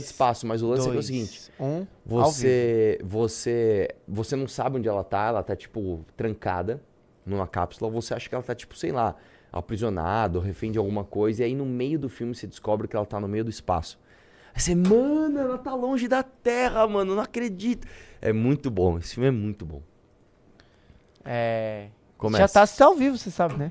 de espaço, mas o lance é, que é o Dois, seguinte. Um. Você, você, você não sabe onde ela tá, ela tá, tipo, trancada numa cápsula, você acha que ela tá, tipo, sei lá, aprisionada, refém de alguma coisa, e aí no meio do filme você descobre que ela tá no meio do espaço. Aí você, mano, ela tá longe da Terra, mano, não acredito. É muito bom, esse filme é muito bom. É... Começa. Já tá assistindo ao vivo, você sabe, né?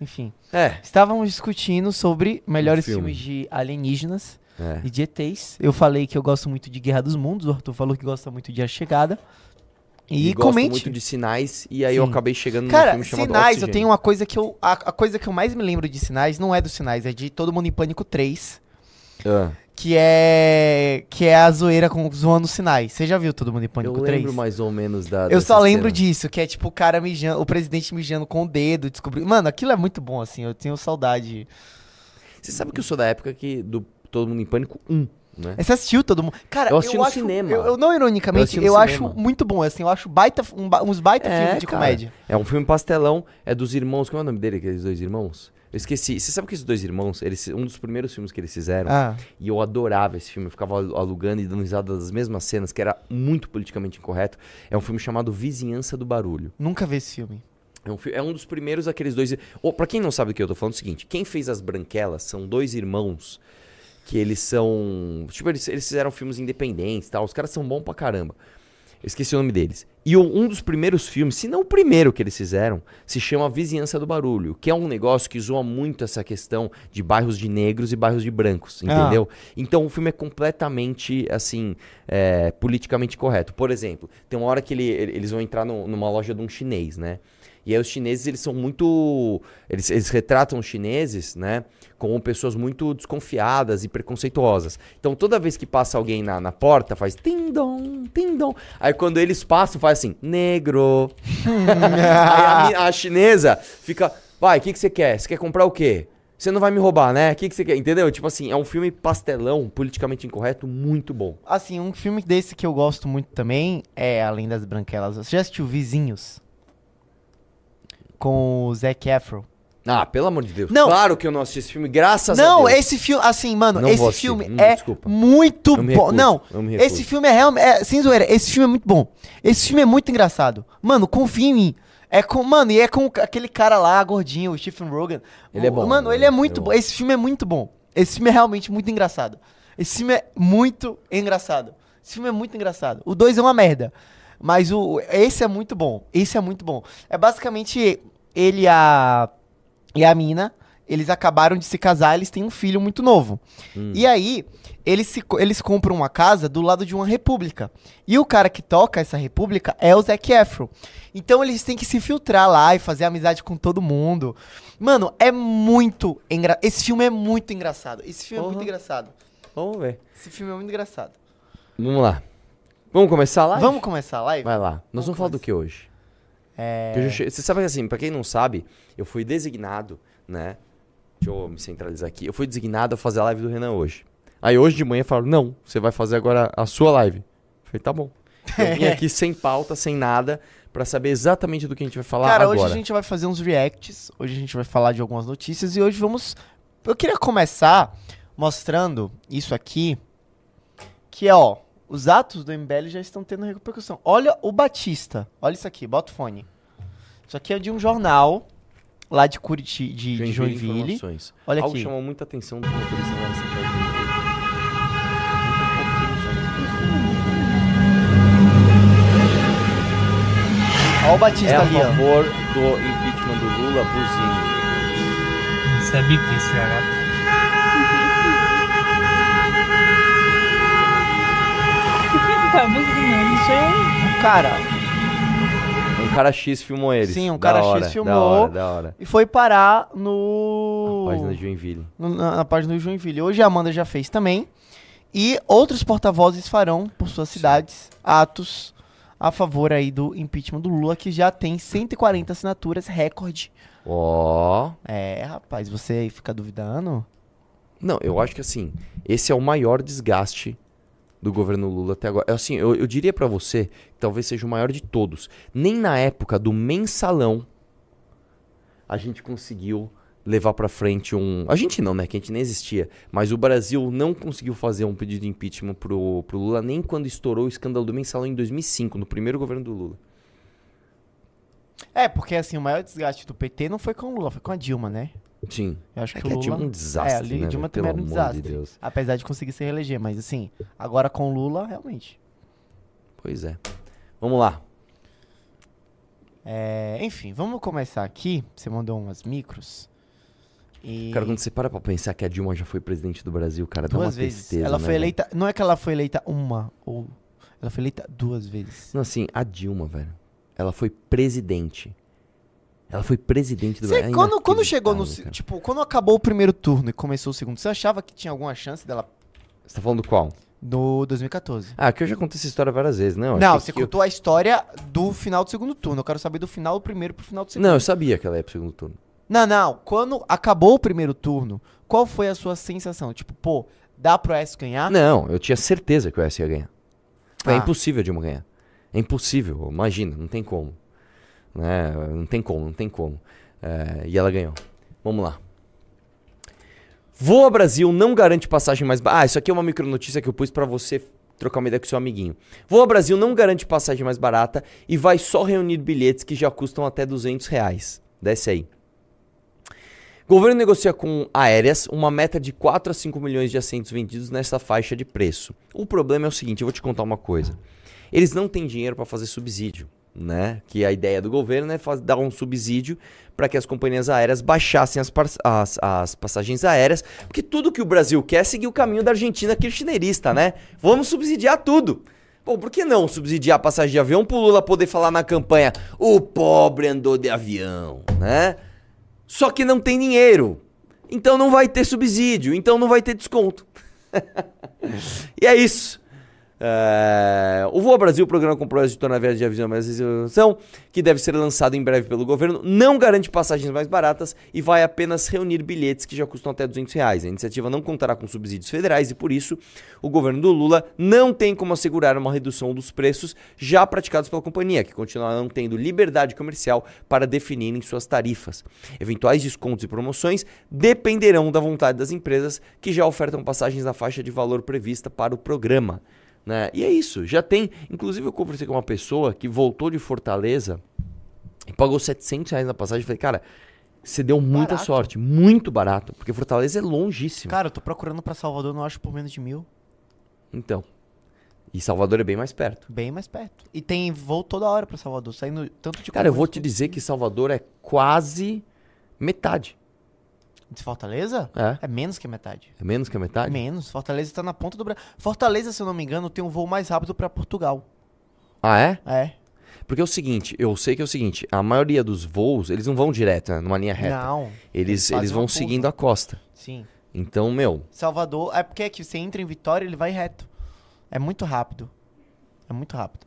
Enfim. É. Estávamos discutindo sobre melhores filme. filmes de alienígenas É. e de ETs. Eu falei que eu gosto muito de Guerra dos Mundos, o Arthur falou que gosta muito de A Chegada. E, E gosto comente. muito de sinais, e aí eu Sim. acabei chegando Cara, filme chamado Sinais, eu Oxigênio. tenho uma coisa que eu. A, a coisa que eu mais me lembro de Sinais não é dos Sinais, é de Todo Mundo em Pânico 3. Ah, Que é. Que é a zoeira com zoando Sinais. Você já viu Todo Mundo em eu Pânico lembro 3? mais ou menos da. Eu só lembro cena. disso, que é tipo o cara mijando, o presidente mijando com o dedo, descobrindo. Mano, aquilo é muito bom, assim, eu tenho saudade. Você sabe que eu sou da época que do Todo Mundo em Pânico 1, né? Você assistiu todo mundo? Cara, Eu assisti no acho, cinema. Eu, eu não Eu ironicamente, eu, no acho muito bom, assim, eu acho baita, um uns baita É, filmes de cara. comédia. É um filme pastelão, é dos irmãos. Como é o nome dele, aqueles dois irmãos? Eu esqueci. Você sabe que esses dois irmãos, eles, um dos primeiros filmes que eles fizeram, Ah, e eu adorava esse filme, eu ficava alu- alugando e dando risada das mesmas cenas, que era muito politicamente incorreto. É um filme chamado Vizinhança do Barulho. nunca vi esse filme. É um, é um dos primeiros daqueles dois. Oh, pra quem não sabe o que eu tô falando, é o seguinte: quem fez As Branquelas são dois irmãos que eles são. Tipo, eles, eles fizeram filmes independentes e tal. Os caras são bons pra caramba. Eu esqueci o nome deles. E um dos primeiros filmes, se não o primeiro que eles fizeram, se chama Vizinhança do Barulho, que é um negócio que zoa muito essa questão de bairros de negros e bairros de brancos, entendeu? Então o filme é completamente, assim, é, politicamente correto. Por exemplo, tem uma hora que ele- eles vão entrar no- numa loja de um chinês, né? E aí os chineses, eles são muito... Eles, eles retratam os chineses, né? Como pessoas muito desconfiadas e preconceituosas. Então toda vez que passa alguém na, na porta, faz tim-dom, tim-dom. Aí quando eles passam, faz assim, negro. aí a, a chinesa fica, vai, o que, que você quer? Você quer comprar o quê? Você não vai me roubar, né? O que, que você quer? Entendeu? Tipo assim, é um filme pastelão, politicamente incorreto, muito bom. Assim, um filme desse que eu gosto muito também é Além das Branquelas. Você já assistiu Vizinhos? Com o Zac Efron. Ah, pelo amor de Deus. Não. Claro que eu não assisti esse filme, graças a Não, Deus. esse filme, assim, mano, Não esse filme hum, é desculpa. muito bom. Não, esse filme é realmente, é, sem zoeira, esse filme é muito bom. Esse filme é muito engraçado. Mano, confia em mim. É com, mano, e é com aquele cara lá, gordinho, o Stephen Rogan. Ele é bom, Mano, né? ele é muito é bom. bom. Esse filme é muito bom. Esse filme é realmente muito engraçado. Esse filme é muito engraçado. Esse filme é muito engraçado. O 2 é uma merda. Mas o esse é muito bom. Esse é muito bom. É basicamente ele e a e a mina, eles acabaram de se casar, eles têm um filho muito novo. Hum. E aí, eles, se, eles compram uma casa do lado de uma república. E o cara que toca essa república é o Zac Efron. Então eles têm que se filtrar lá e fazer amizade com todo mundo. Mano, é muito engraçado. Esse filme é muito engraçado. Esse filme é Porra. muito engraçado. Vamos ver. Esse filme é muito engraçado. Vamos lá. Vamos começar lá? Vamos começar a live? Vai lá. Nós Vamos vamos falar do que hoje? É... Que che- Você sabe que assim, pra quem não sabe, eu fui designado, né? Deixa eu me centralizar aqui. Eu fui designado a fazer a live do Renan hoje. Aí hoje de manhã falaram, não, você vai fazer agora a sua live. Eu falei, tá bom. Eu vim aqui sem pauta, sem nada, pra saber exatamente do que a gente vai falar Cara, agora. hoje a gente vai fazer uns reacts. Hoje a gente vai falar de algumas notícias. E hoje vamos. Eu queria começar mostrando isso aqui. Que é, ó. Os atos do MBL já estão tendo repercussão. Olha o Batista. Olha isso aqui, bota o fone. Isso aqui é de um jornal lá de Curitiba, de, de Joinville. Olha Algo aqui. chamou muita atenção dos motoristas lá nessa. Olha o Batista É a ali, ó. favor do impeachment do Lula, que isso era. Por que tá buzinando? Isso aí Cara, Um cara X filmou eles. Sim, um Da cara X hora, Da filmou. hora, da hora. e foi parar no. Página de Joinville. no- na, na página do Joinville. Hoje a Amanda já fez também. E outros porta-vozes farão, por suas cidades, atos a favor aí do impeachment do Lula, que já tem 140 assinaturas, recorde. Ó. É, rapaz, você aí fica duvidando? Não, eu acho que assim, esse é o maior desgaste do governo Lula até agora. Assim, eu, eu diria pra você que talvez seja o maior de todos. Nem na época do mensalão a gente conseguiu levar pra frente um. A gente não, né? Que a gente nem existia. Mas o Brasil não conseguiu fazer um pedido de impeachment pro, pro Lula nem quando estourou o escândalo do mensalão em 2005, no primeiro governo do Lula. É, porque assim, o maior desgaste do PT não foi com o Lula, foi com a Dilma, né? Sim. Eu acho É que, que o a Lula... É um desastre, É, a Li- né, Dilma também era um de desastre. Deus. Apesar de conseguir se reeleger, mas assim, agora com o Lula, realmente. Pois é. Vamos lá. É, enfim, vamos começar aqui. Você mandou umas micros. E Cara, quando você para pra pensar que a Dilma já foi presidente do Brasil, cara, dá uma duas vezes. tristeza. ela né, foi eleita. Não é que ela foi eleita uma, ou. Ela foi eleita duas vezes. Não, assim, a Dilma, velho. Ela foi presidente. Ela foi presidente do Brasil. É quando, quando chegou no. cara. Tipo, quando acabou o primeiro turno e começou o segundo, você achava que tinha alguma chance dela Você tá falando qual? no 2014? Ah, que eu já contei essa história várias vezes, não? Não, você que eu- contou a história do final do segundo turno. Eu quero saber do final do primeiro pro final do segundo. Não, eu sabia que ela ia pro segundo turno. Não, não. Quando acabou o primeiro turno, qual foi a sua sensação? Tipo, pô, dá pro S ganhar? Não, eu tinha certeza que o S ia ganhar. É Ah. impossível a Dilma ganhar. É impossível, imagina, não tem como. Né? Não tem como, não tem como. É, e ela ganhou. Vamos lá. Voa Brasil não garante passagem mais barata. Ah, isso aqui é uma micronotícia que eu pus pra você trocar uma ideia com seu amiguinho. Voa Brasil não garante passagem mais barata e vai só reunir bilhetes que já custam até 200 reais. Desce aí. Governo negocia com aéreas uma meta de 4 a 5 milhões de assentos vendidos nessa faixa de preço. O problema é o seguinte, eu vou te contar uma coisa. Eles não têm dinheiro para fazer subsídio, né? Que a ideia do governo é dar um subsídio para que as companhias aéreas baixassem as, as- as passagens aéreas, porque tudo que o Brasil quer é seguir o caminho da Argentina kirchnerista, né? Vamos subsidiar tudo. Pô, por que não subsidiar a passagem de avião pro Lula poder falar na campanha o pobre andou de avião, né? Só que não tem dinheiro. Então não vai ter subsídio, então não vai ter desconto. e é isso. É, o Voa Brasil, programa com projeto de tornar viagem de avião mais isenção, que deve ser lançado em breve pelo governo, não garante passagens mais baratas e vai apenas reunir bilhetes que já custam até 200 reais. A iniciativa não contará com subsídios federais e, por isso, o governo do Lula não tem como assegurar uma redução dos preços já praticados pela companhia, que continuarão tendo liberdade comercial para definirem suas tarifas. Eventuais descontos e promoções dependerão da vontade das empresas que já ofertam passagens na faixa de valor prevista para o programa. Né? E é isso, já tem. Inclusive, eu conversei com uma pessoa que voltou de Fortaleza e pagou 700 reais na passagem. Falei, cara, você deu muita Barato. sorte, muito barato, porque Fortaleza é longíssimo. Cara, eu tô procurando pra Salvador, não acho por menos de mil. Então. E Salvador é bem mais perto. Bem mais perto. E tem voo toda hora pra Salvador, saindo tanto de Cara, eu vou te dizer que Salvador é quase metade. De Fortaleza? É. É menos que metade. É menos que a metade? Menos. Fortaleza tá na ponta do Brasil. Fortaleza, se eu não me engano, tem um voo mais rápido pra Portugal. Ah, é? É. Porque é o seguinte, eu sei que é o seguinte, a maioria dos voos, eles não vão direto, né, numa linha reta. Não. Eles, eles vão seguindo a costa. Sim. Então, meu, Salvador, é porque é que você entra em Vitória, ele vai reto. É muito rápido. É muito rápido.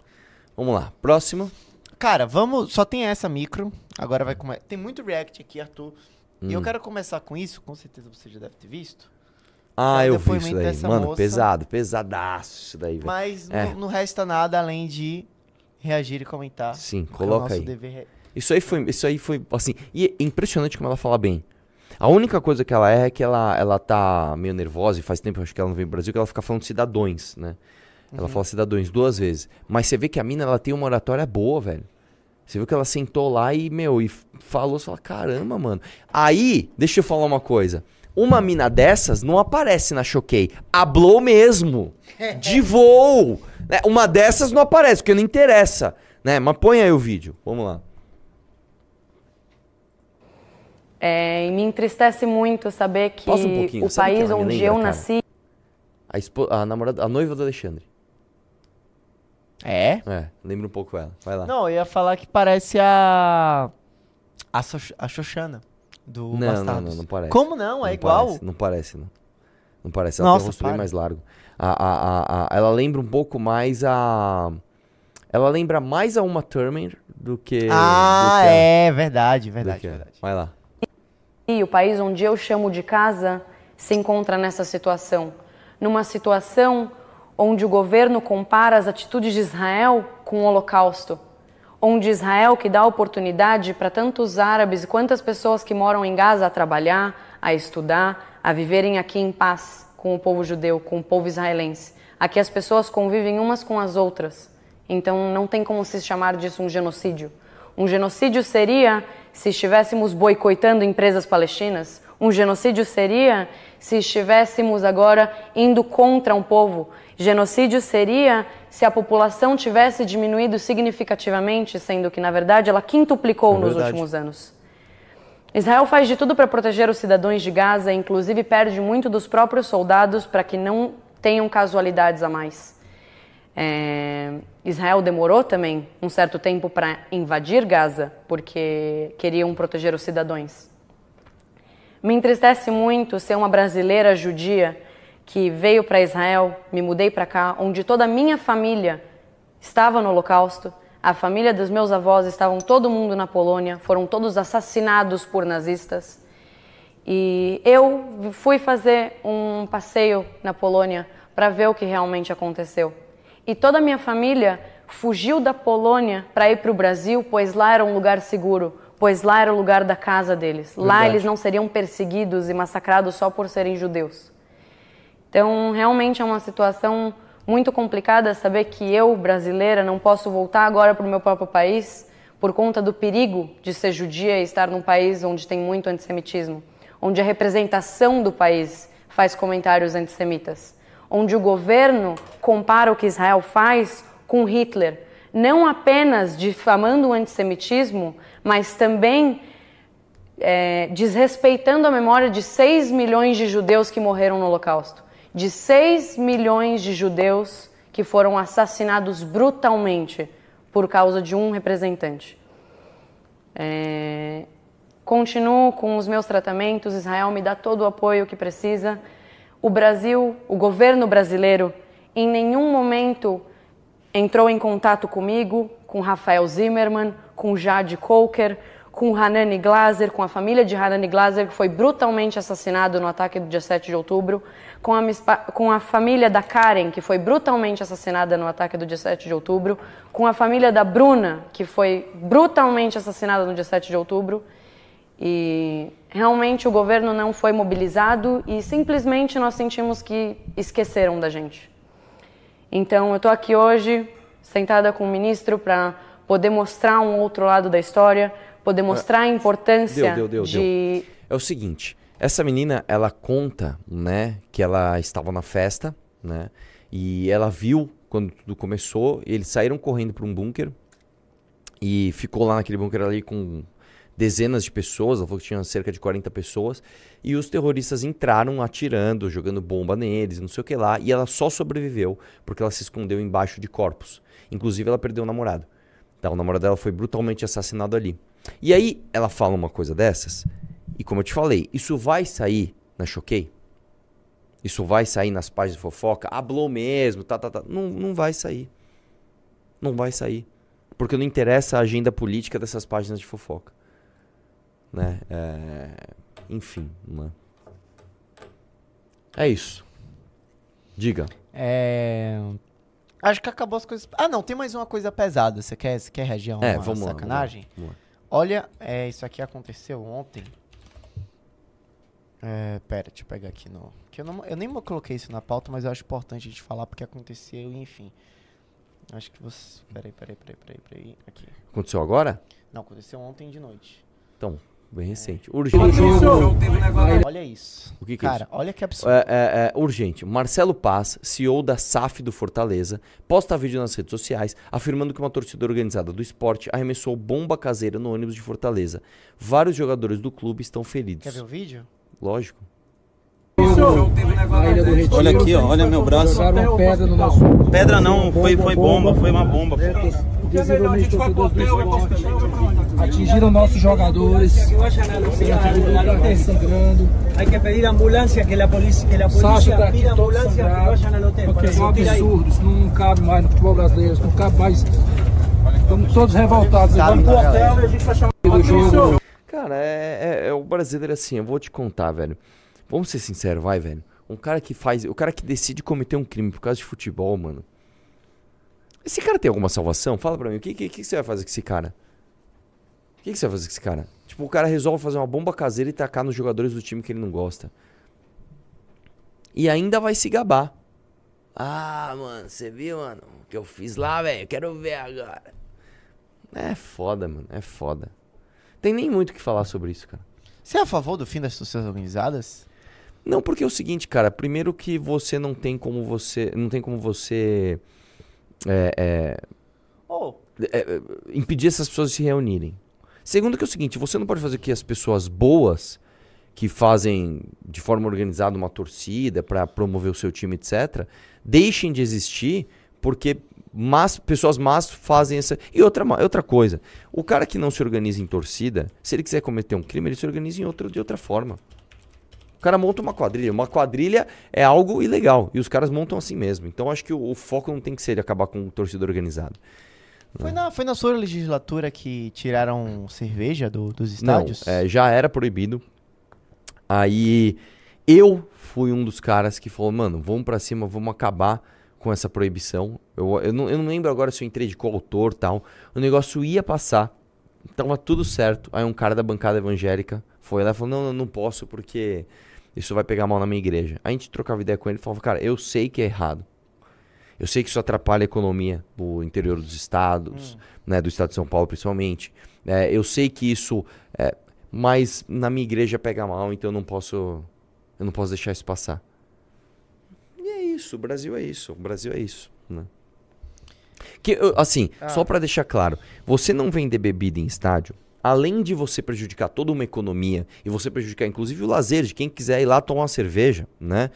vamos lá. Próximo. Cara, vamos. Só tem essa micro. Agora vai começar. Tem muito react aqui, Arthur. E eu Hum. quero começar com isso, com certeza você já deve ter visto. Ah, É eu vi isso daí. Mano, moça. pesado, pesadaço isso daí, velho. Mas É. não, não resta nada além de reagir e comentar. Sim, é coloca nosso aí. dever é- Isso aí foi, isso aí foi assim, e é impressionante como ela fala bem. A única coisa que ela é é que ela, ela tá meio nervosa e faz tempo acho que ela não vem pro Brasil que ela fica falando cidadões, né? Ela fala cidadões duas vezes. Mas você vê que a mina ela tem uma oratória boa, velho. Você viu que ela sentou lá e, meu, e falou, você fala, caramba, mano. Aí, deixa eu falar uma coisa. Uma mina dessas não aparece na Choquei. Hablou mesmo. De voo. né? Uma dessas não aparece, porque não interessa. Né? Mas põe aí o vídeo. Vamos lá. É, e me entristece muito saber que um pouquinho. o Sabe quem país me onde lembra, eu cara? nasci A, a namorada, a noiva do Alexandre. É? É, lembra um pouco ela. Vai lá. Não, eu ia falar que parece a. A, Xox- a Xoxana. Do não, não, Bastardos. não, não parece. Como não? É Não igual? parece, não parece, não. Não parece. Ela Nossa, tem o rosto bem mais largo. A, a, a, a- ela lembra um pouco mais a. Ela lembra mais a Uma Thurman do que. Ah, do que a- é, verdade, verdade, verdade. Vai lá. e o país onde eu chamo de casa se encontra nessa situação. Numa situação onde o governo compara as atitudes de Israel com o Holocausto. onde Israel que dá oportunidade para tantos árabes e quantas pessoas que moram em Gaza a trabalhar, a estudar, a viverem aqui em paz com o povo judeu, com o povo israelense. Aqui as pessoas convivem umas com as outras. Então não tem como se chamar disso um genocídio. Um genocídio seria se estivéssemos boicotando empresas palestinas. Um genocídio seria se estivéssemos agora indo contra um povo. Genocídio seria se a população tivesse diminuído significativamente, sendo que, na verdade, ela quintuplicou É nos últimos anos. Israel faz de tudo para proteger os cidadãos de Gaza, inclusive perde muito dos próprios soldados para que não tenham casualidades a mais. É, Israel demorou também um certo tempo para invadir Gaza, porque queriam proteger os cidadãos. Me entristece muito ser uma brasileira judia que veio para Israel, me mudei para cá, onde toda a minha família estava no Holocausto, a família dos meus avós estavam todo mundo na Polônia, foram todos assassinados por nazistas. E eu fui fazer um passeio na Polônia para ver o que realmente aconteceu. E toda a minha família fugiu da Polônia para ir para o Brasil, pois lá era um lugar seguro, pois lá era o lugar da casa deles. Lá Verdade. eles não seriam perseguidos e massacrados só por serem judeus. Então, realmente é uma situação muito complicada saber que eu, brasileira, não posso voltar agora para o meu próprio país por conta do perigo de ser judia e estar num país onde tem muito antissemitismo, onde a representação do país faz comentários antissemitas, onde o governo compara o que Israel faz com Hitler, não apenas difamando o antissemitismo, mas também é, desrespeitando a memória de 6 milhões de judeus que morreram no Holocausto, de 6 milhões de judeus que foram assassinados brutalmente por causa de um representante. É, continuo com os meus tratamentos, Israel me dá todo o apoio que precisa. O Brasil, o governo brasileiro, em nenhum momento entrou em contato comigo, com Rafael Zimmermann, com Jade Coker, com Hanani Glaser, com a família de Hanani Glaser, que foi brutalmente assassinado no ataque do dia 7 de outubro, com a, com a família da Karen, que foi brutalmente assassinada no ataque do dia 7 de outubro, com a família da Bruna, que foi brutalmente assassinada no dia 7 de outubro. E realmente o governo não foi mobilizado e simplesmente nós sentimos que esqueceram da gente. Então eu estou aqui hoje, sentada com o ministro, para poder mostrar um outro lado da história, poder mostrar a importância Deu, deu, deu, de. É o seguinte, essa menina, ela conta, né, que ela estava na festa, né, e ela viu quando tudo começou, eles saíram correndo para um bunker e ficou lá naquele bunker ali com dezenas de pessoas, ela falou que tinha cerca de 40 pessoas, e os terroristas entraram atirando, jogando bomba neles, não sei o que lá, e ela só sobreviveu porque ela se escondeu embaixo de corpos. Inclusive ela perdeu o namorado. Tá, o namorado dela foi brutalmente assassinado ali. E aí ela fala uma coisa dessas, e como eu te falei, isso vai sair na Choquei? Isso vai sair nas páginas de fofoca? Hablou mesmo, tá, tá, tá. Não, não vai sair. Não vai sair. Porque não interessa a agenda política dessas páginas de fofoca. Né? É, Enfim, né? É isso. Diga. É... Acho que acabou as coisas. Ah, não, tem mais uma coisa pesada. Você quer, você quer reagir a uma é, vamos lá, sacanagem? Lá, vamos lá. Olha, é, isso aqui aconteceu ontem. É, pera, deixa eu pegar aqui no. Que eu, não, eu nem coloquei isso na pauta, mas eu acho importante a gente falar porque aconteceu, enfim. Acho que você. Peraí, peraí, peraí, peraí, peraí. Aqui. Aconteceu agora? Não, aconteceu ontem de noite. Então, bem recente. Urgente. Olha isso. O que que é Cara, isso? olha que absurdo. É, é, é, urgente. Marcelo Paz, CEO da SAF do Fortaleza, posta vídeo nas redes sociais afirmando que uma torcida organizada do esporte arremessou bomba caseira no ônibus de Fortaleza. Vários jogadores do clube estão feridos. Quer ver o vídeo? Lógico. Olha aqui, ó, olha meu braço. Jogaram uma pedra no nosso. Pedra não, foi, foi bomba, foi uma bomba. Visivelmente torcedores do esporte. Atingiram nossos jogadores. Tá sangrando. Hay que pedir ambulancia, que la policía, que la policía tá pida todo ambulancia que vayan al hotel. Porque para isso é um subir ahí. absurdo. Isso não cabe mais no futebol brasileiro. Isso não cabe mais. Estamos todos revoltados. Sabe, Vamos pro hotel e a gente vai chamar do jogo. Cara, é, é- é o brasileiro assim, eu vou te contar, velho. Vamos ser sinceros, vai, velho. Um cara que faz. O cara que decide cometer um crime por causa de futebol, mano. Esse cara tem alguma salvação? Fala pra mim, o que, que, que você vai fazer com esse cara? O que, que você vai fazer com esse cara? Tipo, o cara resolve fazer uma bomba caseira e tacar nos jogadores do time que ele não gosta. E ainda vai se gabar. Ah, mano, você viu, mano? O que eu fiz lá, velho? Quero ver agora. É foda, mano. É foda. Tem nem muito o que falar sobre isso, cara. Você é a favor do fim das torcidas organizadas? Não, porque é o seguinte, cara. Primeiro que você não tem como você. Não tem como você. É, é, Oh, é, é, impedir essas pessoas de se reunirem. Segundo que é o seguinte, você não pode fazer que as pessoas boas que fazem de forma organizada uma torcida pra promover o seu time, etc, deixem de existir porque pessoas más fazem essa. E outra, outra coisa, o cara que não se organiza em torcida, se ele quiser cometer um crime, ele se organiza em outra, de outra forma. O cara monta uma quadrilha. Uma quadrilha é algo ilegal. E os caras montam assim mesmo. Então acho que o, o foco não tem que ser de acabar com torcida organizada. foi na, foi na sua legislatura que tiraram cerveja do- dos estádios? Não, é, já era proibido. Aí eu fui um dos caras que falou, mano, vamos pra cima, vamos acabar com essa proibição. Eu, eu, não, eu não lembro agora se eu entrei de coautor tal. O negócio ia passar. Tava tudo certo. Aí um cara da bancada evangélica foi lá e falou, não, não, não posso porque isso vai pegar mal na minha igreja. Aí a gente trocava ideia com ele e falava, cara, eu sei que é errado. Eu sei que isso atrapalha a economia do interior dos estados, né, do estado de São Paulo principalmente. É, eu sei que isso, é, mas na minha igreja pega mal, então eu não posso, eu não posso deixar isso passar. E é isso, o Brasil é isso, o Brasil é isso, né? Que, assim, só pra deixar claro, você não vender bebida em estádio, além de você prejudicar toda uma economia e você prejudicar inclusive o lazer de quem quiser ir lá tomar uma cerveja, né?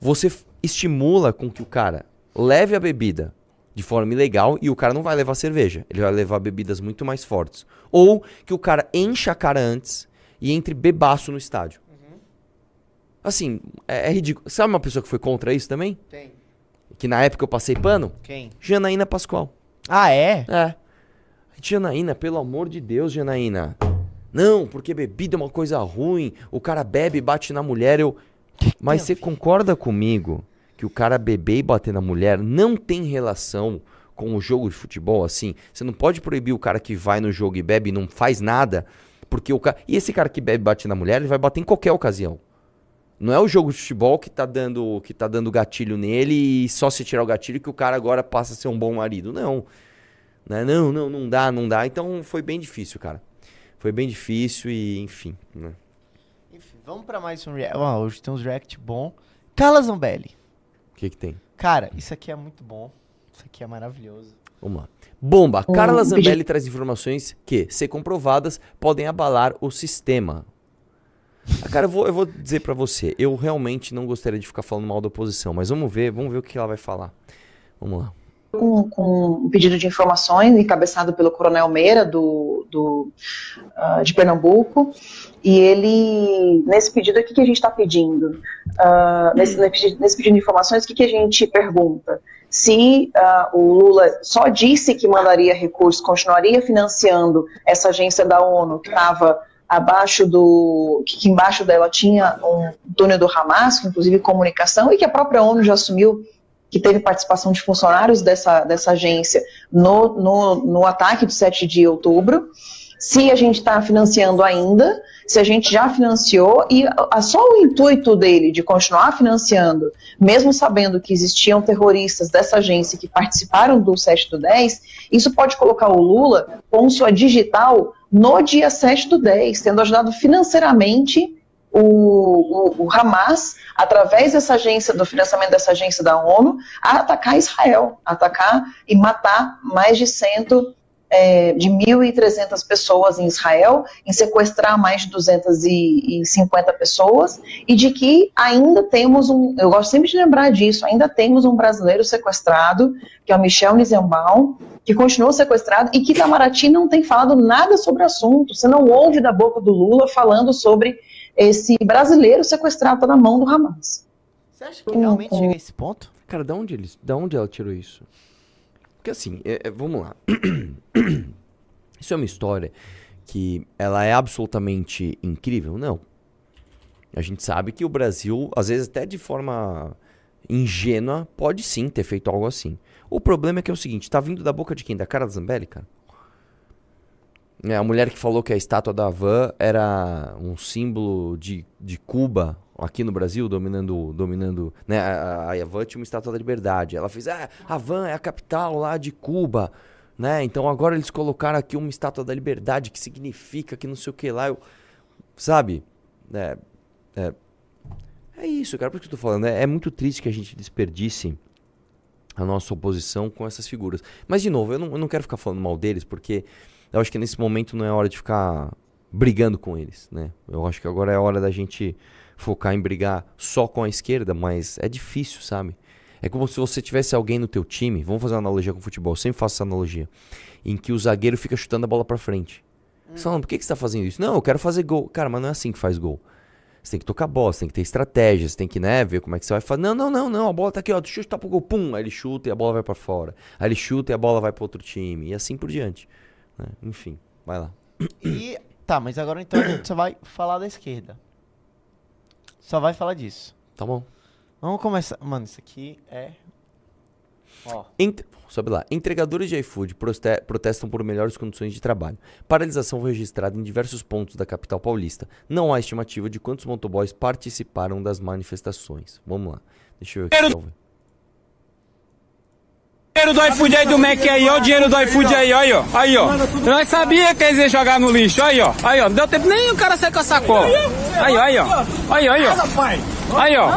Você estimula com que o cara leve a bebida de forma ilegal e o cara não vai levar cerveja, ele vai levar bebidas muito mais fortes. Ou que o cara encha a cara antes e entre bebaço no estádio. Assim, é, é ridículo. Sabe uma pessoa que foi contra isso também? Tem. Que na época eu passei pano? Quem? Janaína Pascoal. Ah, é? É. Janaína, pelo amor de Deus, Janaína. Não, porque bebida é uma coisa ruim. O cara bebe e bate na mulher. Eu. Mas você concorda comigo que o cara beber e bater na mulher não tem relação com o jogo de futebol? Assim, você não pode proibir o cara que vai no jogo e bebe e não faz nada. Porque o cara. E esse cara que bebe e bate na mulher, ele vai bater em qualquer ocasião. Não é o jogo de futebol que tá dando que tá dando gatilho nele e só se tirar o gatilho que o cara agora passa a ser um bom marido. Não. Né? Não, não, não dá, não dá. Então foi bem difícil, cara. Foi bem difícil e, enfim. Né? Enfim, vamos pra mais um react. Ó, hoje tem uns react bom. Carla Zambelli. O que que tem? Cara, isso aqui é muito bom. Isso aqui é maravilhoso. Vamos lá. Bomba. Carla Zambelli traz informações que, se comprovadas, podem abalar o sistema. Ah, Cara, eu vou, eu vou dizer pra você, eu realmente não gostaria de ficar falando mal da oposição, mas vamos ver, vamos ver o que ela vai falar. Vamos lá. Com, com um pedido de informações encabeçado pelo Coronel Meira do, do, ah, de Pernambuco e ele nesse pedido aqui que a gente está pedindo? Ah, nesse, nesse pedido de informações o que, que a gente pergunta? Se ah, o Lula só disse que mandaria recursos continuaria financiando essa agência da ONU que estava abaixo do que, que embaixo dela tinha um túnel do Hamas inclusive comunicação e que a própria ONU já assumiu que teve participação de funcionários dessa, dessa agência no, no, no ataque do 7 de outubro, se a gente está financiando ainda, se a gente já financiou, e só o intuito dele de continuar financiando, mesmo sabendo que existiam terroristas dessa agência que participaram do 7 do 10, isso pode colocar o Lula com sua digital no dia 7 do 10, tendo ajudado financeiramente o, o, o, Hamas, através dessa agência, do financiamento dessa agência da ONU, a atacar Israel, atacar e matar mais de cento, é, de 1.300 pessoas em Israel, em sequestrar mais de 250 pessoas, e de que ainda temos um, eu gosto sempre de lembrar disso, ainda temos um brasileiro sequestrado, que é o Michel Nizenbaum, que continuou sequestrado e que Itamaraty não tem falado nada sobre o assunto. Você não ouve da boca do Lula falando sobre esse brasileiro sequestrado na mão do Hamas. Você acha que realmente chega a esse ponto? Cara, da onde, eles, da onde ela tirou isso? Porque assim, é- é- vamos lá. isso é uma história que ela é absolutamente incrível? Não. A gente sabe que o Brasil, às vezes até de forma ingênua pode sim ter feito algo assim. O problema é que é o seguinte, tá vindo da boca de quem? Da cara da Zambelli, cara? É, a mulher que falou que a estátua da Van era um símbolo de, de Cuba aqui no Brasil, dominando, dominando, né? A, a, Van tinha uma estátua da liberdade. Ela fez, ah, a Van é a capital lá de Cuba, né? Então agora eles colocaram aqui uma estátua da liberdade que significa que não sei o que lá, eu, sabe? É, é, é isso, cara, por que eu tô falando. É, é muito triste que a gente desperdice a nossa oposição com essas figuras. Mas, de novo, eu não, eu não quero ficar falando mal deles, porque eu acho que nesse momento não é hora de ficar brigando com eles, né? Eu acho que agora é hora da gente focar em brigar só com a esquerda, mas é difícil, sabe? É como se você tivesse alguém no teu time, vamos fazer uma analogia com o futebol, eu sempre faço essa analogia, em que o zagueiro fica chutando a bola pra frente. Você fala, por que, que você tá fazendo isso? Não, eu quero fazer gol. Cara, mas não é assim que faz gol. Você tem que tocar a bola, você tem que ter estratégia, você tem que, né, ver como é que você vai fazer. Não, não, não, não, a bola tá aqui, ó, chutar pro gol, pum, aí ele chuta e a bola vai para fora. Aí ele chuta e a bola vai para outro time, e assim por diante. Né? Enfim, vai lá. E. Tá, mas agora então a gente só vai falar da esquerda. Só vai falar disso. Tá bom. Vamos começar. Mano, isso aqui é. Ó. Ent... Sobe lá. Entregadores de iFood protestam por melhores condições de trabalho. Paralisação foi registrada em diversos pontos da capital paulista. Não há estimativa de quantos motoboys participaram das manifestações. Vamos lá. Deixa eu ver aqui. Salve. Dinheiro do iFood aí do Mac aí, ó o dinheiro do iFood aí, aí, ó. Aí, ó. Nós sabia que eles iam jogar no lixo, aí, ó. Aí, ó. Não deu tempo nem o cara sair com a sacola. Aí, ó, aí, ó. Aí, ó, aí, ó. Aí, ó.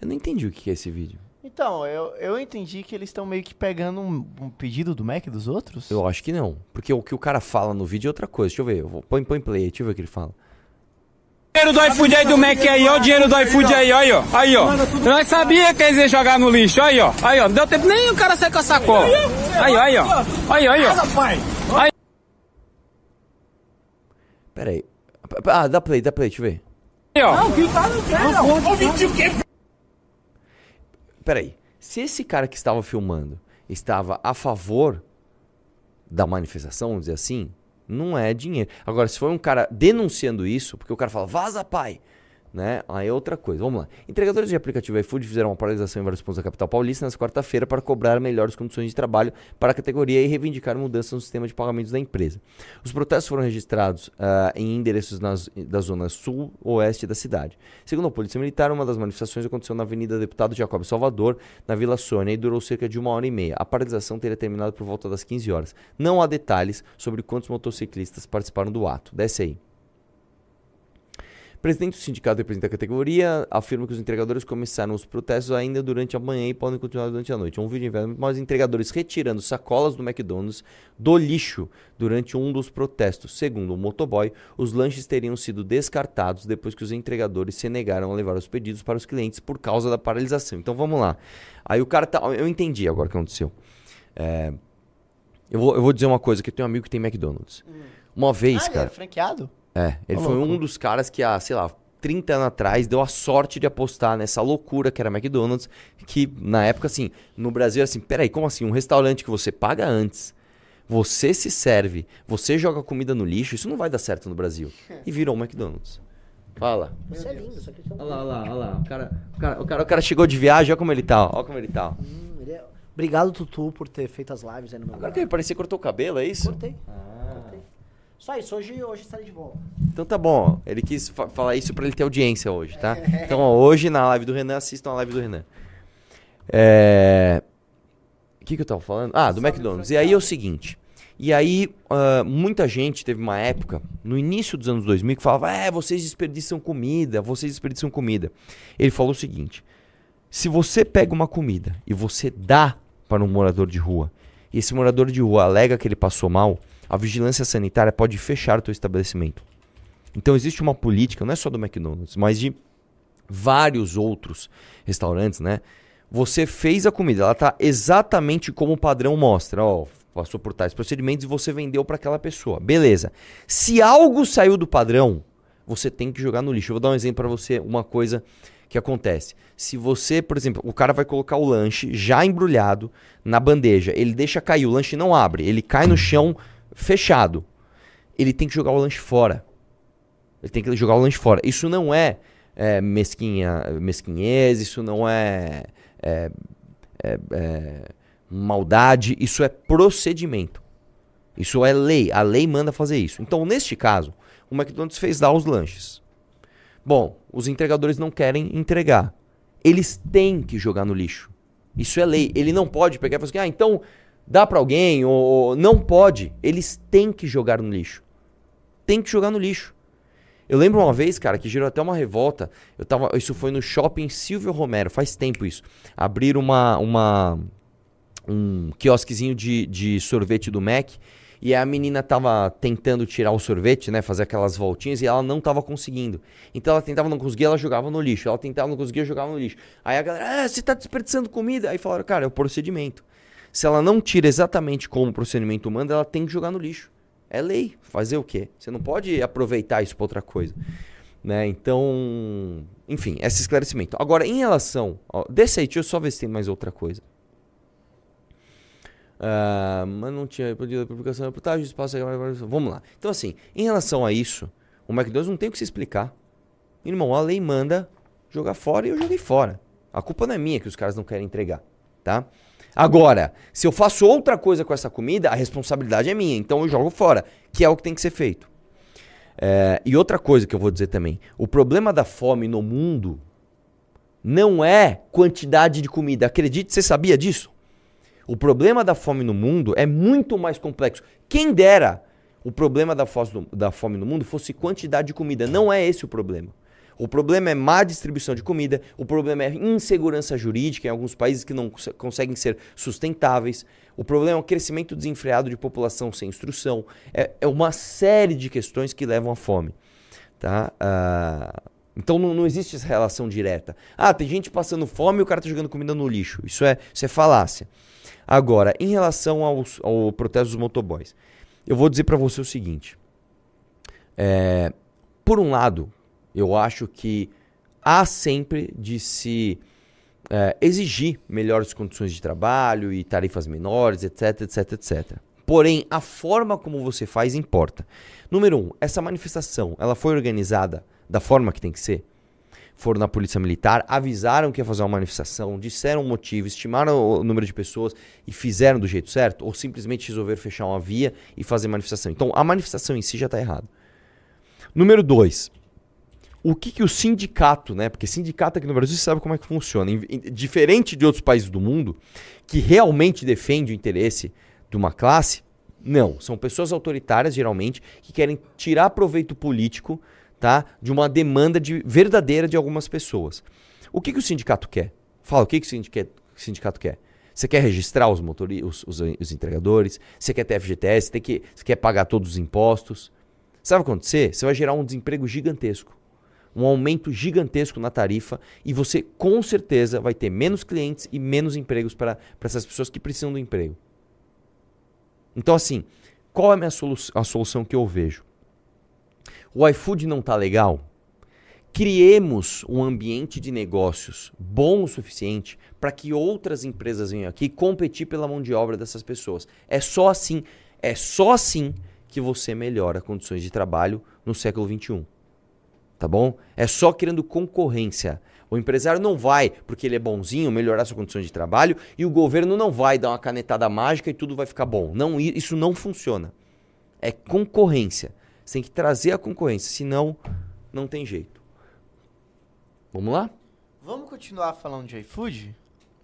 Eu não entendi o que é esse vídeo. Então, eu, eu entendi que eles estão meio que pegando um, um pedido do Mac dos outros. Eu acho que não. Porque o que o cara fala no vídeo é outra coisa. Deixa eu ver. Eu vou... põe, põe play aí. Deixa eu ver o que ele fala. Dinheiro do iFood aí do Mac aí, ó o dinheiro do iFood aí, aí, ó. Aí, ó. Nós sabia que eles iam jogar no lixo, aí, ó. Aí, ó. Não deu tempo nem o cara sair com a sacola. Aí, ó, aí, ó. Aí, ó, aí, ó. Aí, Pera aí. Ah, dá play, dá play. Deixa eu ver. ó. Pera aí. Se esse cara que estava filmando estava a favor da manifestação, vamos dizer assim, não é dinheiro. Agora, se foi um cara denunciando isso, porque o cara fala, vaza pai, né? Aí é outra coisa. Vamos lá. Entregadores de aplicativo iFood fizeram uma paralisação em vários pontos da capital paulista nessa quarta-feira para cobrar melhores condições de trabalho para a categoria e reivindicar mudanças no sistema de pagamentos da empresa. Os protestos foram registrados ah, em endereços nas, da zona sul-oeste da cidade. Segundo a Polícia Militar, uma das manifestações aconteceu na Avenida Deputado Jacob Salvador, na Vila Sônia, e durou cerca de uma hora e meia. A paralisação teria terminado por volta das 15 horas. Não há detalhes sobre quantos motociclistas participaram do ato. Desce aí. Presidente do sindicato representa a categoria, afirma que os entregadores começaram os protestos ainda durante a manhã e podem continuar durante a noite. Um vídeo enviado mais entregadores retirando sacolas do McDonald's do lixo durante um dos protestos. Segundo o motoboy, os lanches teriam sido descartados depois que os entregadores se negaram a levar os pedidos para os clientes por causa da paralisação. Então vamos lá. Aí o cara tá. Eu entendi agora o que aconteceu. É, eu, vou, eu vou dizer uma coisa: que eu tenho um amigo que tem McDonald's. Uma vez, ah, ele cara. é franqueado? É, ele Ô, foi um dos caras que há, sei lá, 30 anos atrás deu a sorte de apostar nessa loucura que era McDonald's, que na época, assim, no Brasil, assim, peraí, como assim? Um restaurante que você paga antes, você se serve, você joga comida no lixo, isso não vai dar certo no Brasil. E virou um McDonald's. Fala. Isso é lindo, isso aqui são... Olha lá, olha lá, olha lá. O cara, o, cara, o, cara, o cara chegou de viagem, olha como ele tá, olha como ele tá. Hum, ele é- Obrigado, Tutu, por ter feito as lives aí no meu Agora lugar. que ele parecia que cortou o cabelo, é isso? Cortei. Cortei. Só isso, hoje, hoje estarei de volta. Então tá bom, ele quis fa- falar isso pra ele ter audiência hoje, tá? Então ó, hoje na live do Renan, assistam a live do Renan. É... O que que eu tava falando? Ah, do McDonald's. E aí é o seguinte, e aí ah, muita gente teve uma época, no início dos anos 2000, que falava, é, vocês desperdiçam comida, vocês desperdiçam comida. Ele falou o seguinte, se você pega uma comida e você dá para um morador de rua, e esse morador de rua alega que ele passou mal, a vigilância sanitária pode fechar o teu estabelecimento. Então existe uma política, não é só do McDonald's, mas de vários outros restaurantes, né? Você fez a comida, ela tá exatamente como o padrão mostra, ó, passou por tais procedimentos e você vendeu para aquela pessoa. Beleza. Se algo saiu do padrão, você tem que jogar no lixo. Eu vou dar um exemplo para você, uma coisa que acontece. Se você, por exemplo, o cara vai colocar o lanche já embrulhado na bandeja, ele deixa cair, o lanche não abre, ele cai no chão fechado. Ele tem que jogar o lanche fora. Ele tem que jogar o lanche fora. Isso não é é mesquinha, mesquinhez, isso não é, é, é- é maldade, isso é procedimento. Isso é lei. A lei manda fazer isso. Então, neste caso, o McDonald's fez dar os lanches. Bom, os entregadores não querem entregar. Eles têm que jogar no lixo. Isso é lei. Ele não pode pegar e falar assim, ah, então dá pra alguém, ou, ou- não pode. Eles têm que jogar no lixo. Tem que jogar no lixo. Eu lembro uma vez, cara, que gerou até uma revolta. Eu tava, isso foi no shopping Silvio Romero, faz tempo isso. Abriram uma, uma um quiosquezinho de, de sorvete do Mac. E a menina tava tentando tirar o sorvete, né? Fazer aquelas voltinhas e ela não tava conseguindo. Então ela tentava não conseguir, ela jogava no lixo. Ela tentava não conseguir, jogava no lixo. Aí a galera, ah, você tá desperdiçando comida. Aí falaram, cara, é o procedimento. Se ela não tira exatamente como o procedimento manda, ela tem que jogar no lixo. É lei. Fazer o quê? Você não pode aproveitar isso pra outra coisa. Né? Então, enfim, esse esclarecimento. Agora, em relação. Ó, desce aí, deixa eu só ver se tem mais outra coisa. Ah, mas não tinha pedido a publicação reportagem, espaço. Vamos lá. Então, assim, em relação a isso, o McDonald's não tem o que se explicar. Irmão, a lei manda jogar fora e eu joguei fora. A culpa não é minha que os caras não querem entregar, tá? Agora, se eu faço outra coisa com essa comida, a responsabilidade é minha, então eu jogo fora, que é o que tem que ser feito. É, e outra coisa que eu vou dizer também: o problema da fome no mundo não é quantidade de comida. Acredite, você sabia disso? O problema da fome no mundo é muito mais complexo. Quem dera o problema da, fome no mundo fosse quantidade de comida. Não é esse o problema. O problema é má distribuição de comida, o problema é insegurança jurídica em alguns países que não cons- conseguem ser sustentáveis, o problema é o crescimento desenfreado de população sem instrução. É, é uma série de questões que levam à fome. Tá? Ah, então não, não existe essa relação direta. Ah, tem gente passando fome e o cara tá jogando comida no lixo. Isso é, isso é falácia. Agora, em relação aos, ao protesto dos motoboys, eu vou dizer para você o seguinte. É, por um lado, eu acho que há sempre de se é, exigir melhores condições de trabalho e tarifas menores, etc, etc, etc. Porém, a forma como você faz importa. Número um, essa manifestação, ela foi organizada da forma que tem que ser? Foram na polícia militar, avisaram que ia fazer uma manifestação, disseram o motivo, estimaram o número de pessoas e fizeram do jeito certo? Ou simplesmente resolveram fechar uma via e fazer manifestação? Então, a manifestação em si já está errada. Número dois, o que, que o sindicato, né? Porque sindicato aqui no Brasil você sabe como é que funciona. Diferente de outros países do mundo, que realmente defende o interesse de uma classe, não. São pessoas autoritárias, geralmente, que querem tirar proveito político tá, de uma demanda de, verdadeira de algumas pessoas. O que, que o sindicato quer? Fala, o que, que o sindicato, quer? Você quer registrar os, motori os, os, os entregadores? Você quer ter FGTS? Tem que, você quer pagar todos os impostos? Sabe o que vai acontecer? Você vai gerar um desemprego gigantesco. Um aumento gigantesco na tarifa e você com certeza vai ter menos clientes e menos empregos para essas pessoas que precisam do emprego. Então, assim, qual é a, minha solu a solução que eu vejo? O iFood não tá legal? Criemos um ambiente de negócios bom o suficiente para que outras empresas venham aqui competir pela mão de obra dessas pessoas. É só assim, é só assim que você melhora condições de trabalho no século XXI. Tá bom? É só criando concorrência. O empresário não vai, porque ele é bonzinho, melhorar suas condições de trabalho e o governo não vai dar uma canetada mágica e tudo vai ficar bom. Não, isso não funciona. É concorrência. Você tem que trazer a concorrência, senão não tem jeito. Vamos lá? Vamos continuar falando de iFood?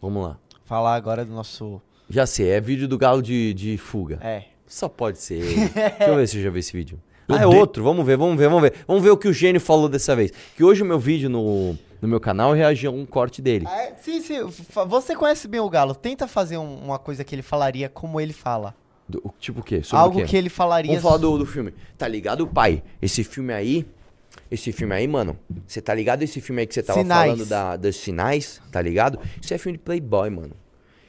Vamos lá. Falar agora do nosso. Já sei, é vídeo do galo de, de fuga. É. Só pode ser ele. Deixa eu ver se eu já vi esse vídeo. Eu Ah, é dei- outro. Vamos ver, vamos ver, vamos ver. Vamos ver o que o gênio falou dessa vez. Que hoje o meu vídeo no, no meu canal reagiu a um corte dele. Ah, é? Sim, sim. Você conhece bem o Galo. Tenta fazer um- uma coisa que ele falaria como ele fala. Do- tipo o quê? Sobre Algo o quê? que ele falaria Vamos falar do, do filme. Tá ligado, pai? Esse filme aí. Esse filme aí, mano. Você tá ligado esse filme aí que você tava Sinais. falando da, dos sinais? Tá ligado? Isso é filme de Playboy, mano.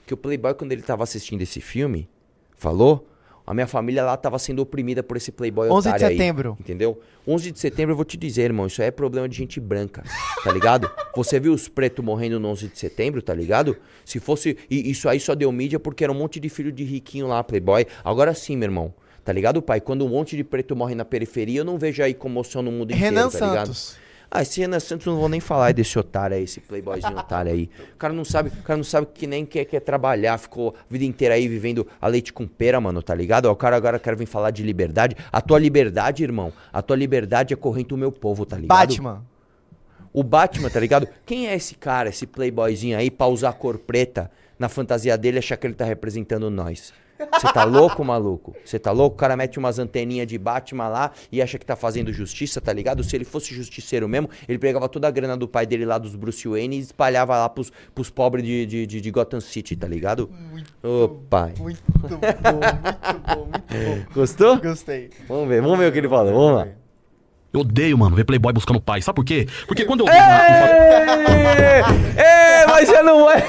Que o Playboy, quando ele tava assistindo esse filme, falou. A minha família lá tava sendo oprimida por esse Playboy 11 de otário aí, setembro. entendeu? 11 de setembro eu vou te dizer, irmão. Isso aí é problema de gente branca. Tá ligado? Você viu os pretos morrendo no 11 de setembro, tá ligado? Se fosse. E isso aí só deu mídia porque era um monte de filho de riquinho lá, Playboy. Agora sim, meu irmão. Tá ligado, pai? Quando um monte de preto morre na periferia, eu não vejo aí comoção no mundo inteiro, Renan tá ligado? Santos. Ah, esse Renan Santos não vou nem falar desse otário aí, esse playboyzinho otário aí. O cara não sabe, o cara não sabe que nem quer, quer trabalhar, ficou a vida inteira aí vivendo a leite com pera, mano, tá ligado? Ó, O cara agora quer vir falar de liberdade. A tua liberdade, irmão, a tua liberdade é corrente do meu povo, tá ligado? Batman. O Batman, tá ligado? Quem é esse cara, esse playboyzinho aí, pra usar cor preta na fantasia dele e achar que ele tá representando nós? Você tá louco, maluco? Você tá louco? O cara mete umas anteninhas de Batman lá e acha que tá fazendo justiça, tá ligado? Se ele fosse justiceiro mesmo, ele pegava toda a grana do pai dele lá, dos Bruce Wayne, e espalhava lá pros, pros pobres de, de, de, de Gotham City, tá ligado? Ô, pai. Muito bom, muito bom, muito bom. Gostou? Gostei. Vamos ver, vamos ver o que ele fala, vamos lá. Eu odeio, mano, ver Playboy buscando pai. Sabe por quê? Porque quando eu vejo. Ê, mas já não é.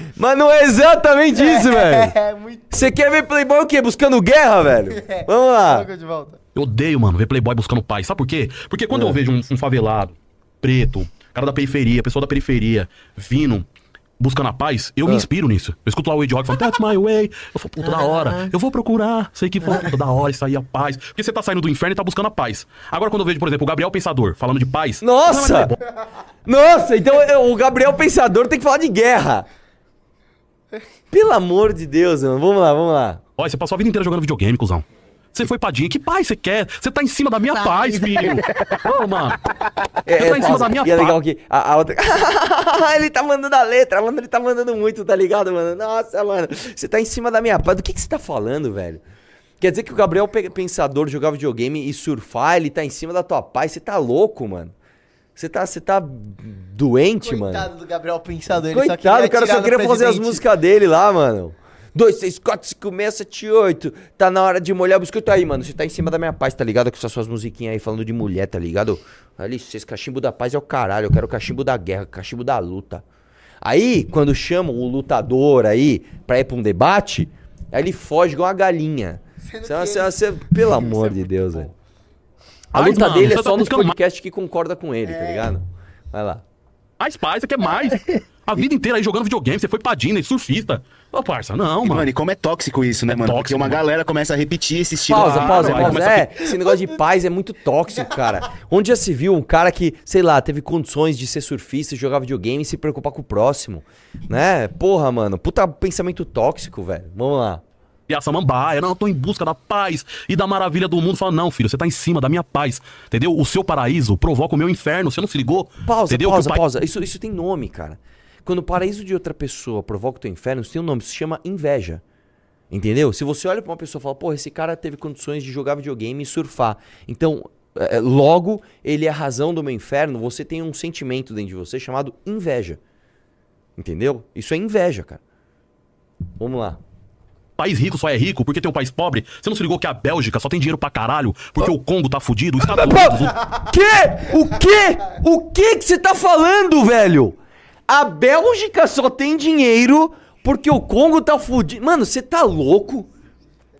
mas não é exatamente isso, velho. É, muito. Você quer ver Playboy o quê? Buscando guerra, velho? Vamos lá. Eu odeio, mano, ver Playboy buscando pai. Sabe por quê? Porque quando eu vejo um, um favelado, preto, cara da periferia, pessoa da periferia, vindo, buscando a paz, eu me inspiro nisso. Eu escuto lá o Wade Rock falando, that's my way. Eu falo, puta, da hora. Eu vou procurar. Sei que foi puta, da hora isso aí, a paz. Porque você tá saindo do inferno e tá buscando a paz. Agora, quando eu vejo, por exemplo, o Gabriel Pensador falando de paz. Nossa! Nossa, então é, o Gabriel Pensador tem que falar de guerra. Pelo amor de Deus, mano. Vamos lá, vamos lá. Olha, você passou a vida inteira jogando videogame, cuzão. Você foi padinha. Que paz você quer? Você tá em cima da minha paz, filho. Ô, mano. É, Você tá em cima da minha E é legal paz. que a, a outra. ele tá mandando a letra, mano. Ele tá mandando muito, tá ligado, mano? Nossa, mano. Você tá em cima da minha paz. Do que, que você tá falando, velho? Quer dizer que o Gabriel Pe- Pensador jogar videogame e surfar, ele tá em cima da tua paz. Você tá louco, mano. Você tá, você tá doente, mano. Coitado do Gabriel Pensador. Ele só Coitado, queria o cara só queria fazer as músicas dele lá, mano. 2, 6, 4, 5, 6, 7, 8. Tá na hora de molhar o biscoito aí, mano. Você tá em cima da minha paz, tá ligado? Com essas suas musiquinhas aí falando de mulher, tá ligado? Ali, vocês, cachimbo da paz é o caralho. Eu quero cachimbo da guerra, cachimbo da luta. Aí, quando chamam o lutador aí pra ir pra um debate, aí ele foge igual uma galinha. Você- você- ele- você- pelo amor de Deus, velho. A Mas, luta mano, dele é você só tá nos podcasts que concorda com ele, tá ligado? Vai lá. Mais paz, você quer mais. A vida inteira aí jogando videogame, você foi pra Disney, surfista. Ô, parça, não, E, mano. mano, e como é tóxico isso, né, É mano? Porque tóxico, uma mano. galera começa a repetir esse estilo. Pausa, Ah, pausa, pausa. começa a É, esse negócio de paz é muito tóxico, cara. Onde já se viu um cara que, sei lá, teve condições de ser surfista, jogar videogame e se preocupar com o próximo? Né? Porra, mano. Puta pensamento tóxico, velho. Vamos lá. E a samambaia, não, eu tô em busca da paz e da maravilha do mundo. Fala, não, filho, você tá em cima da minha paz. Entendeu? O seu paraíso provoca o meu inferno. Você não se ligou? Pausa, entendeu? pausa, pai... pausa. Isso, isso tem nome, cara. Quando o paraíso de outra pessoa provoca o teu inferno, isso tem um nome. Isso se chama inveja. Entendeu? Se você olha pra uma pessoa e fala, pô, esse cara teve condições de jogar videogame e surfar. Então, é, é, logo, ele é a razão do meu inferno. Você tem um sentimento dentro de você chamado inveja. Entendeu? Isso é inveja, cara. Vamos lá. País rico só é rico porque tem um país pobre. Você não se ligou que a Bélgica só tem dinheiro pra caralho porque o Congo tá fudido, os Estados Unidos... o- Que? O quê? O que que você tá falando, velho? A Bélgica só tem dinheiro porque o Congo tá fudido. Mano, você tá louco?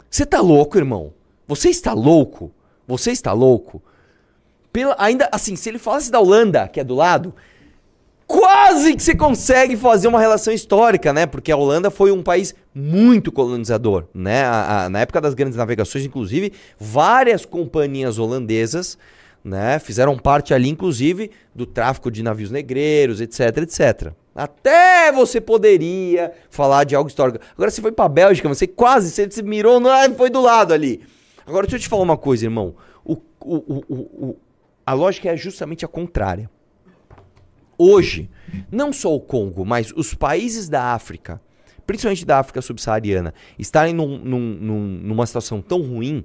Você tá louco, irmão? Você está louco? Você está louco? Pela, ainda assim, se ele falasse da Holanda, que é do lado, quase que você consegue fazer uma relação histórica, né? Porque a Holanda foi um país muito colonizador, né? A- a- na época das grandes navegações, inclusive, várias companhias holandesas, né? Fizeram parte ali, inclusive, do tráfico de navios negreiros, etc, etc. Até você poderia falar de algo histórico. Agora você foi pra Bélgica, você quase, você se mirou, no, ah, foi do lado ali. Agora deixa eu te falar uma coisa, irmão. O, o- o- a lógica é justamente a contrária. Hoje, não só o Congo, mas os países da África, principalmente da África subsaariana, estarem num- num- num- numa situação tão ruim,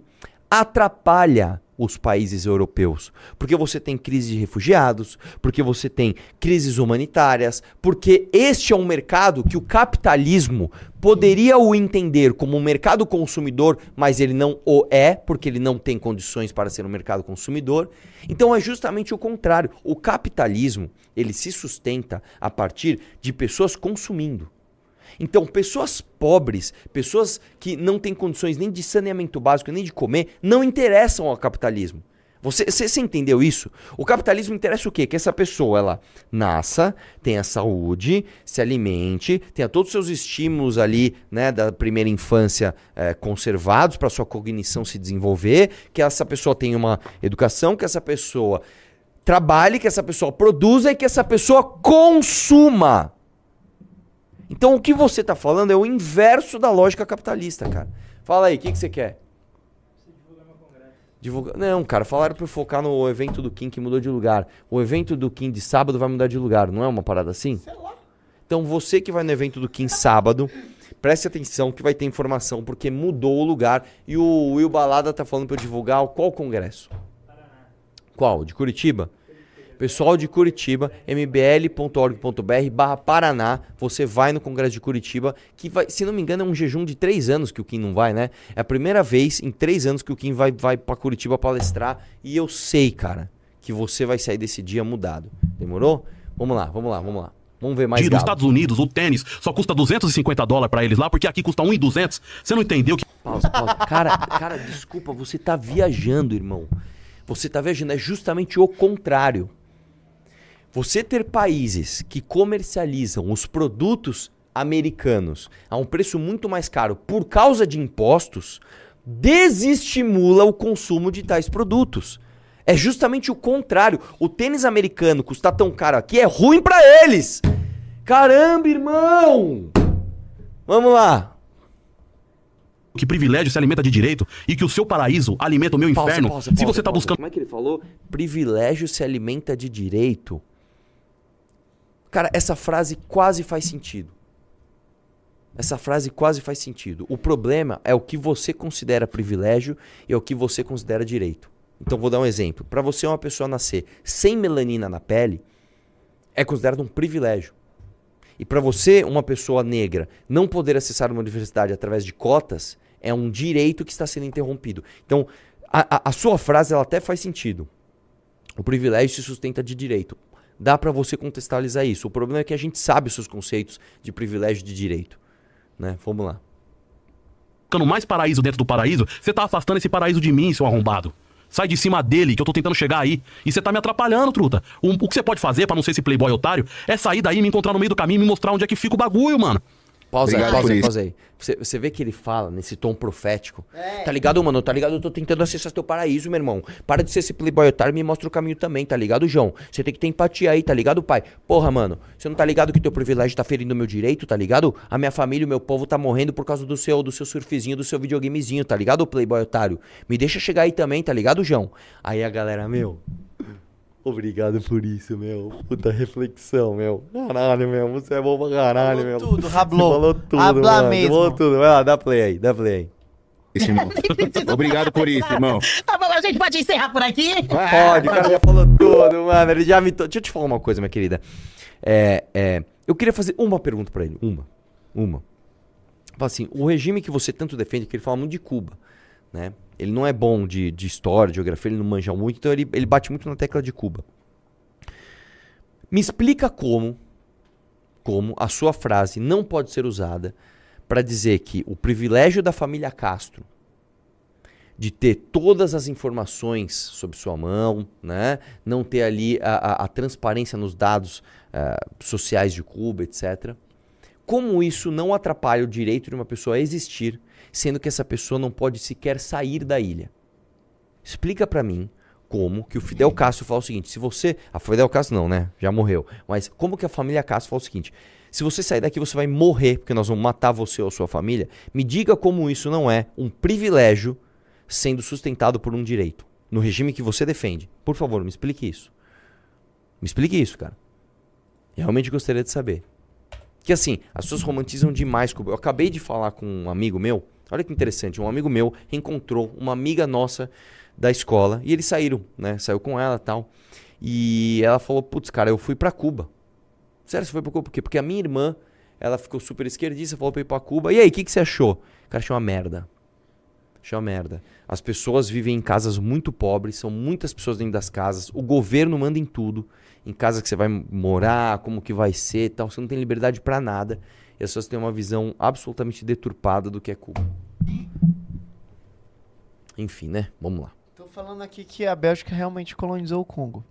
atrapalha os países europeus. Porque você tem crise de refugiados, porque você tem crises humanitárias, porque este é um mercado que o capitalismo poderia o entender como um mercado consumidor, mas ele não o é, porque ele não tem condições para ser um mercado consumidor. Então é justamente o contrário. O capitalismo, ele se sustenta a partir de pessoas consumindo. Então, pessoas pobres, pessoas que não têm condições nem de saneamento básico, nem de comer, não interessam ao capitalismo. Você, você, você entendeu isso? O capitalismo interessa o quê? Que essa pessoa, ela nasça, tenha saúde, se alimente, tenha todos os seus estímulos ali, né, da primeira infância eh, conservados para sua cognição se desenvolver, que essa pessoa tenha uma educação, que essa pessoa trabalhe, que essa pessoa produza e que essa pessoa consuma. Então o que você está falando é o inverso da lógica capitalista, cara. Fala aí, o que, que você quer? Divulga... Não, cara, falaram pra eu focar no evento do Kim que mudou de lugar. O evento do Kim de sábado vai mudar de lugar, não é uma parada assim? Então você que vai no evento do Kim sábado, preste atenção que vai ter informação, porque mudou o lugar. E o Will Balada tá falando pra eu divulgar qual congresso? Qual? De Curitiba? Pessoal de Curitiba, mbl.org.br barra Paraná, você vai no Congresso de Curitiba, que vai, se não me engano, é um jejum de três anos que o Kim não vai, né? É a primeira vez em três anos que o Kim vai, vai pra Curitiba palestrar. E eu sei, cara, que você vai sair desse dia mudado. Demorou? Vamos lá, vamos lá, vamos lá. Vamos ver mais Nos. Estados Unidos, o tênis só custa 250 dólares pra eles lá, porque aqui custa 1,200. Você não entendeu que. Pausa, pausa. Cara, cara, desculpa, você tá viajando, irmão. Você tá viajando, é justamente o contrário. Você ter países que comercializam os produtos americanos a um preço muito mais caro por causa de impostos desestimula o consumo de tais produtos. É justamente o contrário. O tênis americano custar tão caro aqui é ruim pra eles. Caramba, irmão! Vamos lá. Que privilégio se alimenta de direito e que o seu paraíso alimenta o meu Pausa, inferno. pausa, se pausa, você tá buscando. Como é que ele falou? Privilégio se alimenta de direito. Cara, essa frase quase faz sentido. Essa frase quase faz sentido. O problema é o que você considera privilégio e é o que você considera direito. Então vou dar um exemplo. Para você uma pessoa nascer sem melanina na pele é considerado um privilégio. E para você uma pessoa negra não poder acessar uma universidade através de cotas é um direito que está sendo interrompido. Então a, a- a sua frase ela até faz sentido. O privilégio se sustenta de direito. Dá para você contextualizar isso. O problema é que a gente sabe os seus conceitos de privilégio de direito. Né? Vamos lá. buscando mais paraíso dentro do paraíso, você tá afastando esse paraíso de mim, seu arrombado. Sai de cima dele, que eu tô tentando chegar aí. E você tá me atrapalhando, truta. O, o que você pode fazer pra não ser esse playboy otário é sair daí, me encontrar no meio do caminho e me mostrar onde é que fica o bagulho, mano. Pausa aí, Obrigado pausa aí, pausa aí. Você, você vê que ele fala nesse tom profético. Tá ligado, mano? Tá ligado? Eu tô tentando acessar teu paraíso, meu irmão. Para de ser esse playboy otário e me mostra o caminho também, tá ligado, João? Você tem que ter empatia aí, tá ligado, pai? Porra, mano. Você não tá ligado que teu privilégio tá ferindo o meu direito, tá ligado? A minha família, o meu povo tá morrendo por causa do seu, do seu surfzinho, do seu videogamezinho, tá ligado, playboy otário? Me deixa chegar aí também, tá ligado, João? Aí a galera, meu... Obrigado por isso, meu. Puta reflexão, meu. Caralho, meu. Você é bom pra caralho, meu. tudo, Você Rablô. falou tudo, Habla mano. mesmo. Falou tudo. Vai lá, dá play aí, dá play aí. Esse irmão. Obrigado por isso, irmão. Tá bom, a gente pode encerrar por aqui? Pode, o cara já falou tudo, mano. Ele já me. to- Deixa eu te falar uma coisa, minha querida. É, é, eu queria fazer uma pergunta pra ele. Uma. Uma. Fala assim: o regime que você tanto defende, que ele fala muito de Cuba, né? Ele não é bom de, de história, de geografia, ele não manja muito, então ele, ele bate muito na tecla de Cuba. Me explica como, como a sua frase não pode ser usada para dizer que o privilégio da família Castro de ter todas as informações sob sua mão, né? não ter ali a, a- a transparência nos dados ah, sociais de Cuba, etc. Como isso não atrapalha o direito de uma pessoa a existir, sendo que essa pessoa não pode sequer sair da ilha? Explica pra mim como que o Fidel Castro fala o seguinte: se você. A Fidel Castro não, né? Já morreu. Mas como que a família Castro fala o seguinte: se você sair daqui, você vai morrer, porque nós vamos matar você ou sua família. Me diga como isso não é um privilégio sendo sustentado por um direito. No regime que você defende. Por favor, me explique isso. Me explique isso, cara. Eu realmente gostaria de saber. Que assim, as pessoas romantizam demais. Eu acabei de falar com um amigo meu. Olha que interessante. Um amigo meu reencontrou uma amiga nossa da escola e eles saíram, né? Saiu com ela tal. E ela falou: Putz, cara, eu fui pra Cuba. Sério, você foi pra Cuba? Por quê? Porque a minha irmã, ela ficou super esquerdista, falou pra ir pra Cuba. E aí, o que, que você achou? Cara, achei uma merda. Achei uma merda. As pessoas vivem em casas muito pobres, são muitas pessoas dentro das casas. O governo manda em tudo. Em casa que você vai morar, como que vai ser tal. Você não tem liberdade pra nada. E as pessoas têm uma visão absolutamente deturpada do que é Cuba. Enfim, né? Vamos lá. falando aqui que a Bélgica realmente colonizou o Congo.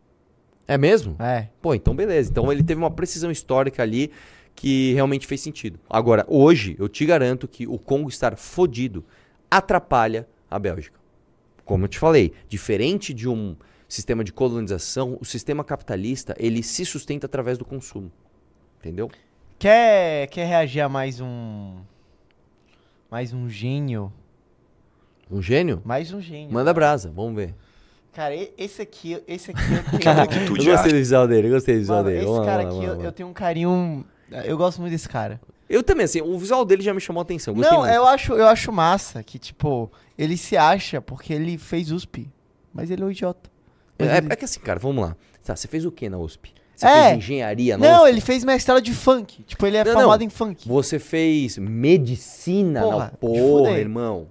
É mesmo? É. Pô, então beleza. Então ele teve uma precisão histórica ali que realmente fez sentido. Agora, hoje, eu te garanto que o Congo estar fodido atrapalha a Bélgica. Como eu te falei, diferente de um sistema de colonização, o sistema capitalista, ele se sustenta através do consumo. Entendeu? Quer, quer reagir a mais um. Mais um gênio? Um gênio? Mais um gênio. Manda brasa, vamos ver. Cara, esse aqui, esse aqui eu Cara, tenho. eu gostei do visual dele, eu gostei do visual Mano, dele. Esse Vamos cara lá, aqui, eu, eu tenho um carinho. Eu gosto muito desse cara. Eu também, assim, o visual dele já me chamou a atenção. Gostei Não, muito. eu acho, eu acho massa que, tipo, ele se acha porque ele fez USP. Mas ele é um idiota. É, ele- é que assim, cara, vamos lá. Tá, você fez o que na USP? Você É. fez engenharia Não, USP? ele fez mestrado de funk. Tipo, ele é Não, formado não. em funk. Você fez medicina Porra, na porra, irmão.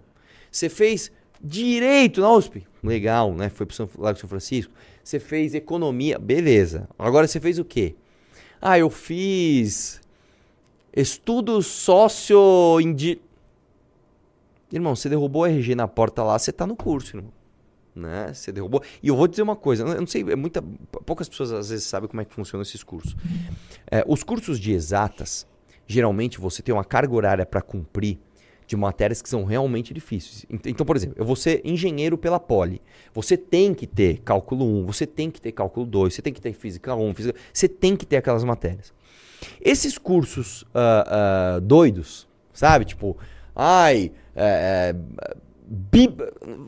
Você fez direito na USP. Legal, né? Foi pro São, lá São Francisco. Você fez economia. Beleza. Agora você fez o quê? Ah, eu fiz estudo sócio indi... Irmão, você derrubou o RG na porta lá, você tá no curso, irmão. Né? Você derrubou. E eu vou dizer uma coisa, eu não sei, é muita, poucas pessoas às vezes sabem como é que funcionam esses cursos. É, os cursos de exatas, geralmente você tem uma carga horária para cumprir de matérias que são realmente difíceis. Ent- Então, por exemplo, eu vou ser engenheiro pela Poli. Você tem que ter cálculo 1, você tem que ter cálculo 2, você tem que ter física 1, física... você tem que ter aquelas matérias. Esses cursos ah, ah, doidos, sabe? Tipo, ai, é, é,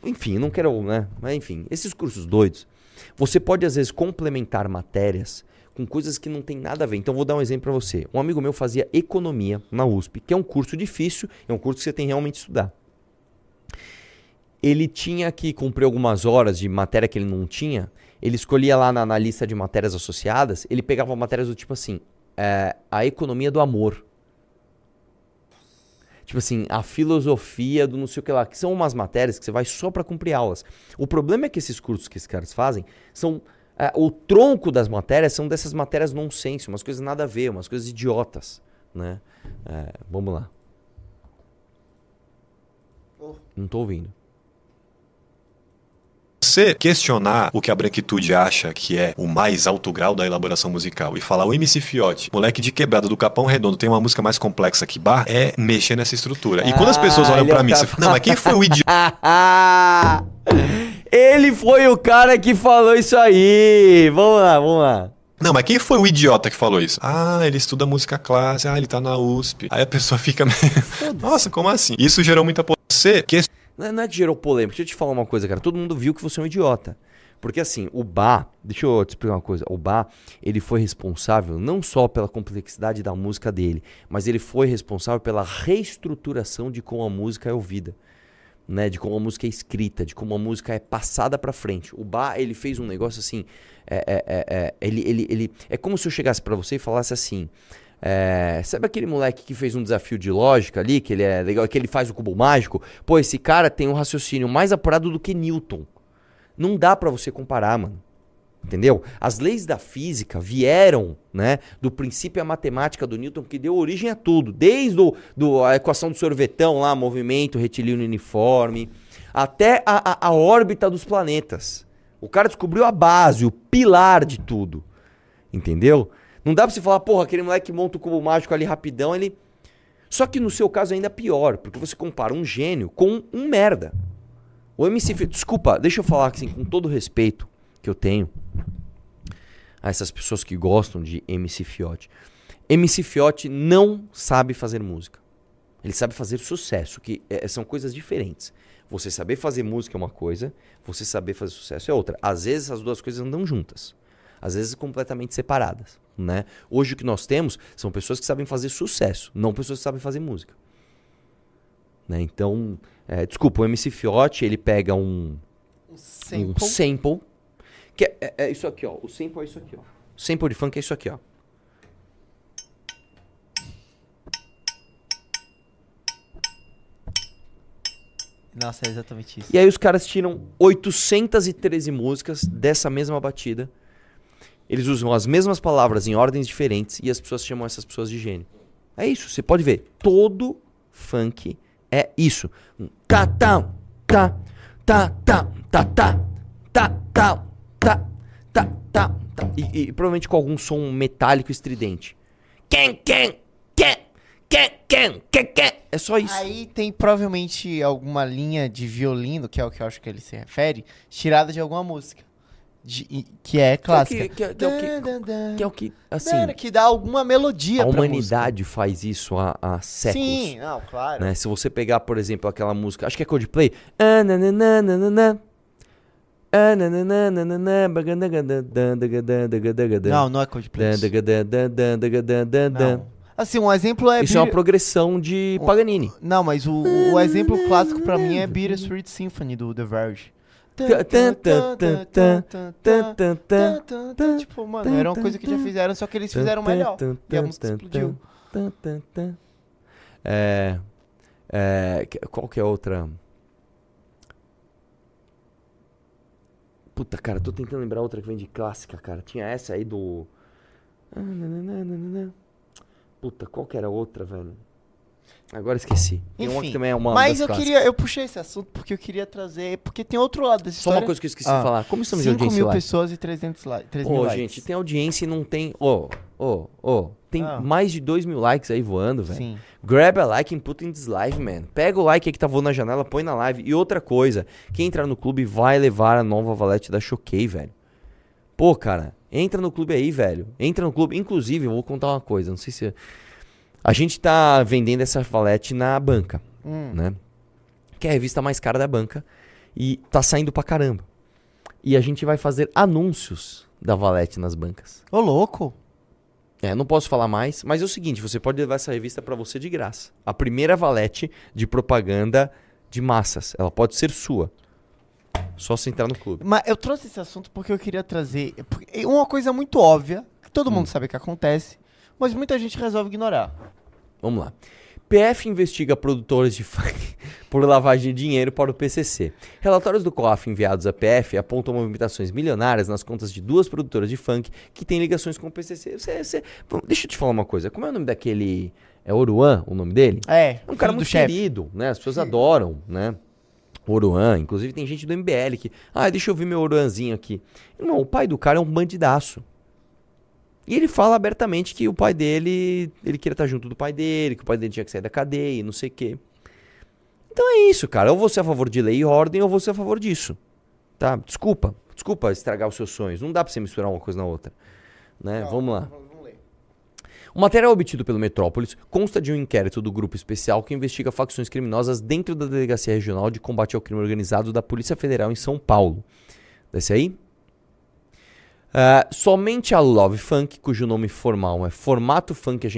enfim, não quero, né? Mas enfim, esses cursos doidos, você pode às vezes complementar matérias com coisas que não tem nada a ver. Então vou dar um exemplo para você. Um amigo meu fazia economia na USP, que é um curso difícil, é um curso que você tem realmente estudar. Ele tinha que cumprir algumas horas de matéria que ele não tinha. Ele escolhia lá na, na lista de matérias associadas, ele pegava matérias do tipo assim, é, a economia do amor. Tipo assim, a filosofia do não sei o que lá, que são umas matérias que você vai só para cumprir aulas. O problema é que esses cursos que esses caras fazem são. é, o tronco das matérias são dessas matérias nonsense, umas coisas nada a ver, umas coisas idiotas. Né? É, vamos lá. Não tô ouvindo. Você questionar o que a branquitude acha que é o mais alto grau da elaboração musical e falar o MC Fiote, moleque de quebrada do Capão Redondo, tem uma música mais complexa que Bar, é mexer nessa estrutura. E quando as pessoas Ah, olham o mim, cara- você fala, não, mas quem foi o idiota? Ele foi o cara que falou isso aí. Vamos lá, vamos lá. Não, mas quem foi o idiota que falou isso? Ah, ele estuda música clássica, ah, ele tá na USP. Aí a pessoa fica meio, nossa, como assim? Isso gerou muita Você que Não é- não é que gerou polêmica. Deixa eu te falar uma coisa, cara. Todo mundo viu que você é um idiota. Porque assim, o Bá, deixa eu te explicar uma coisa. O Bá, ele foi responsável não só pela complexidade da música dele, mas ele foi responsável pela reestruturação de como a música é ouvida. Né, de como a música é escrita, de como a música é passada pra frente. O Bá, ele fez um negócio assim. É, é, é, é, ele, ele, ele, é como se eu chegasse pra você e falasse assim. É, sabe aquele moleque que fez um desafio de lógica ali, que ele é legal, que ele faz o cubo mágico? Pô, esse cara tem um raciocínio mais apurado do que Newton. Não dá pra você comparar, mano. Entendeu? As leis da física vieram, né, do princípio a matemática do Newton que deu origem a tudo, desde o, do, a equação do sorvetão lá, movimento retilíneo uniforme, até a, a, a órbita dos planetas. O cara descobriu a base, o pilar de tudo. Entendeu? Não dá pra você falar, porra, aquele moleque que monta o cubo mágico ali rapidão, ele. Só que no seu caso é ainda pior, porque você compara um gênio com um merda. O MC Fiote, desculpa, deixa eu falar assim, com todo o respeito que eu tenho a essas pessoas que gostam de MC Fiote. MC Fiote não sabe fazer música. Ele sabe fazer sucesso, que é, são coisas diferentes. Você saber fazer música é uma coisa, você saber fazer sucesso é outra. Às vezes as duas coisas andam juntas. Às vezes completamente separadas, né? Hoje o que nós temos são pessoas que sabem fazer sucesso, não pessoas que sabem fazer música. Né? Então, é, desculpa, o MC Fiote, ele pega um, um sample. sample que é, é- é isso aqui, ó. O sample é isso aqui, ó. O sample de funk é isso aqui, ó. Nossa, é exatamente isso. E aí os caras tiram 813 músicas dessa mesma batida. Eles usam as mesmas palavras em ordens diferentes e as pessoas chamam essas pessoas de gênio. É isso, você pode ver. Todo funk é isso. Um tá tá tá tá tá tá tá tá, tá, tá, tá, tá, tá. E, e provavelmente com algum som metálico estridente. Quem, quem, quem, quem, quem, quem, quem. É só isso. Aí tem provavelmente alguma linha de violino, que é o que eu acho que ele se refere, tirada de alguma música de, que é, é clássica. Que, é o que, que, é que, que, é o que, assim... Que dá alguma melodia A humanidade música. faz isso há, há séculos. Sim, não, claro. Né? Se você pegar, por exemplo, aquela música, acho que é Coldplay. Não, não é Coldplay. Assim, um exemplo é... Isso é uma progressão de Paganini. Não, mas o, o exemplo clássico pra mim é Beat a Street Symphony, do The Verge. Tipo, mano, era uma coisa que já fizeram, só que eles fizeram melhor. E a música explodiu. É, é, qual que é outra? Puta, cara, tô tentando lembrar outra que vem de clássica, cara. Tinha essa aí do. Ah. Puta, qual que era outra, velho? Agora esqueci. Tem uma que Enfim, também é uma mas eu clássicas. queria, eu puxei esse assunto porque eu queria trazer, porque tem outro lado dessa Só história. uma coisa que eu esqueci de falar. Como estamos de 5 audiência mil lá? pessoas e 300, li 3 mil Ô, likes. gente, tem audiência e não tem. Ô, ô, ô. Tem Ah. mais de 2 mil likes aí voando, velho. Sim. Grab a like and put in this live, man. Pega o like aí que tá voando na janela, põe na live. E outra coisa, quem entrar no clube vai levar a nova valete da Choquei, velho. Pô, cara, entra no clube aí, velho. Entra no clube. Inclusive, eu vou contar uma coisa, não sei se. A gente tá vendendo essa valete na banca, Hum. né? Que é a revista mais cara da banca. E tá saindo pra caramba. E a gente vai fazer anúncios da valete nas bancas. Ô, louco. É, não posso falar mais, mas é o seguinte, você pode levar essa revista pra você de graça. A primeira valete de propaganda de massas, ela pode ser sua. Só você entrar no clube. Mas eu trouxe esse assunto porque eu queria trazer porque- uma coisa muito óbvia, que todo Hum. mundo sabe que acontece, mas muita gente resolve ignorar. Vamos lá. PF investiga produtores de funk por lavagem de dinheiro para o PCC. Relatórios do COAF enviados à PF apontam movimentações milionárias nas contas de duas produtoras de funk que têm ligações com o PCC. Você- você- deixa eu te falar uma coisa. Como é o nome daquele... É Oruan o nome dele? É, É um cara muito chefe. querido, né? As pessoas adoram, né? Oruan, inclusive tem gente do MBL que, ah, deixa eu ver meu Oruanzinho aqui. Irmão, o pai do cara é um bandidaço. E ele fala abertamente que o pai dele, ele queria estar junto do pai dele, que o pai dele tinha que sair da cadeia, e não sei o quê. Então é isso, cara. Ou você é a favor de lei e ordem, ou você é a favor disso. Tá? Desculpa. Desculpa estragar os seus sonhos. Não dá pra você misturar uma coisa na outra. Né? Vamos lá. O material obtido pelo Metrópolis consta de um inquérito do grupo especial que investiga facções criminosas dentro da Delegacia Regional de Combate ao Crime Organizado da Polícia Federal em São Paulo. Desce aí. Ah, somente a Love Funk, cujo nome formal é Formato Funk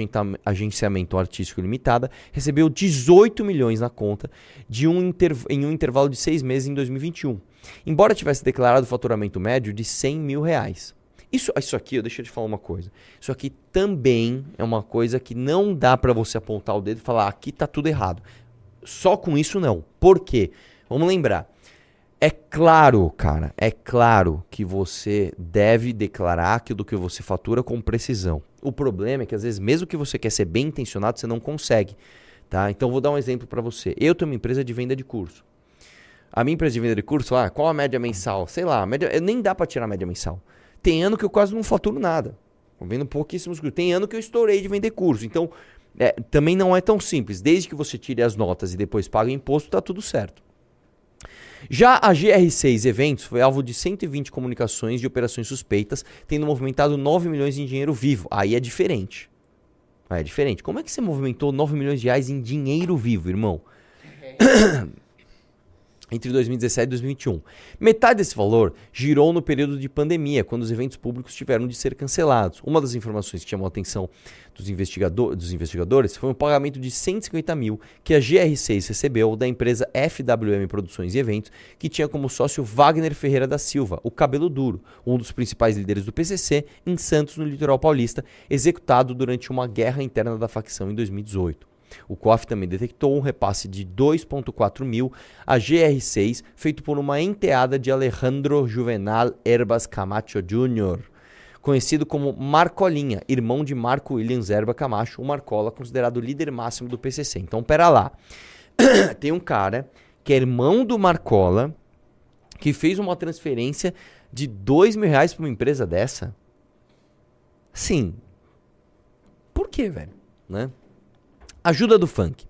Agenciamento Artístico Limitada, recebeu 18 milhões na conta de um em um intervalo de seis meses em 2021. Embora tivesse declarado faturamento médio de 100 mil reais. Isso, isso aqui, deixa eu te falar uma coisa. Isso aqui também é uma coisa que não dá pra você apontar o dedo e falar aqui tá tudo errado. Só com isso não. Por quê? Vamos lembrar. É claro, cara, é claro que você deve declarar aquilo que você fatura com precisão. O problema é que às vezes, mesmo que você quer ser bem intencionado, você não consegue, tá? Então vou dar um exemplo pra você. Eu tenho uma empresa de venda de curso. A minha empresa de venda de curso, lá, qual a média mensal? Sei lá, média, nem dá pra tirar a média mensal. Tem ano que eu quase não faturo nada. Tô vendo pouquíssimos cursos. Tem ano que eu estourei de vender curso. Então, é, também não é tão simples. Desde que você tire as notas e depois pague o imposto, tá tudo certo. Já a GR6 Eventos foi alvo de 120 comunicações de operações suspeitas, tendo movimentado 9 milhões em dinheiro vivo. Aí é diferente. Aí é diferente. Como é que você movimentou 9 milhões de reais em dinheiro vivo, irmão? Entre 2017 e 2021. Metade desse valor girou no período de pandemia, quando os eventos públicos tiveram de ser cancelados. Uma das informações que chamou a atenção dos, investigado dos investigadores foi um pagamento de 150 mil que a GR6 recebeu da empresa FWM Produções e Eventos, que tinha como sócio Wagner Ferreira da Silva, o cabelo duro, um dos principais líderes do PCC, em Santos, no litoral paulista, executado durante uma guerra interna da facção em 2018. O COF também detectou um repasse de 2,4 mil a GR6, feito por uma enteada de Alejandro Juvenal Herbas Camacho Jr., conhecido como Marcolinha, irmão de Marco Williams Herba Camacho, o Marcola, considerado o líder máximo do PCC. Então, pera lá. Tem um cara que é irmão do Marcola, que fez uma transferência de dois mil reais pra uma empresa dessa? Sim. Por quê, velho? Né? Ajuda do funk.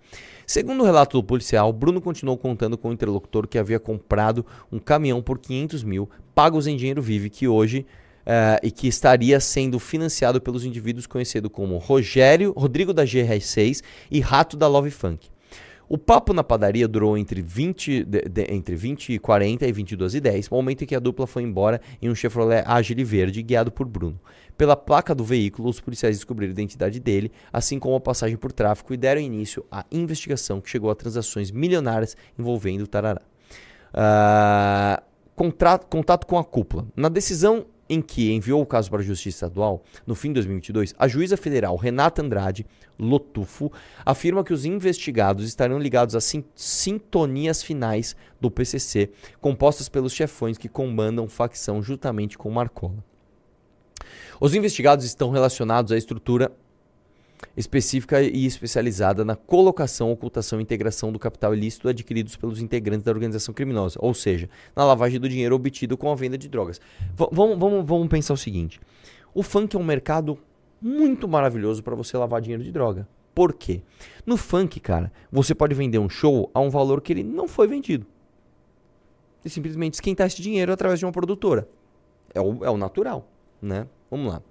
Segundo o relato do policial, Bruno continuou contando com o interlocutor que havia comprado um caminhão por 500 mil, pagos em dinheiro vivo, que hoje eh, e que estaria sendo financiado pelos indivíduos conhecidos como Rogério, Rodrigo da GR6 e Rato da Love Funk. O papo na padaria durou entre 20, de- de- entre 20 e 40 e 22 e 10, momento em que a dupla foi embora em um Chevrolet Agile verde guiado por Bruno. Pela placa do veículo, os policiais descobriram a identidade dele, assim como a passagem por tráfico e deram início à investigação que chegou a transações milionárias envolvendo o Tarará. Ah, contra- contato com a cúpula. Na decisão em que enviou o caso para a Justiça Estadual, no fim de 2022, a juíza federal Renata Andrade Lotufo afirma que os investigados estarão ligados às sin- sintonias finais do PCC, compostas pelos chefões que comandam facção juntamente com Marcola. Os investigados estão relacionados à estrutura específica e especializada na colocação, ocultação e integração do capital ilícito adquiridos pelos integrantes da organização criminosa, ou seja, na lavagem do dinheiro obtido com a venda de drogas. V- vamos, vamos, vamos pensar o seguinte: o funk é um mercado muito maravilhoso para você lavar dinheiro de droga. Por quê? No funk, cara, você pode vender um show a um valor que ele não foi vendido. E simplesmente esquentar esse dinheiro através de uma produtora. É o, é o natural, né? Vamos lá.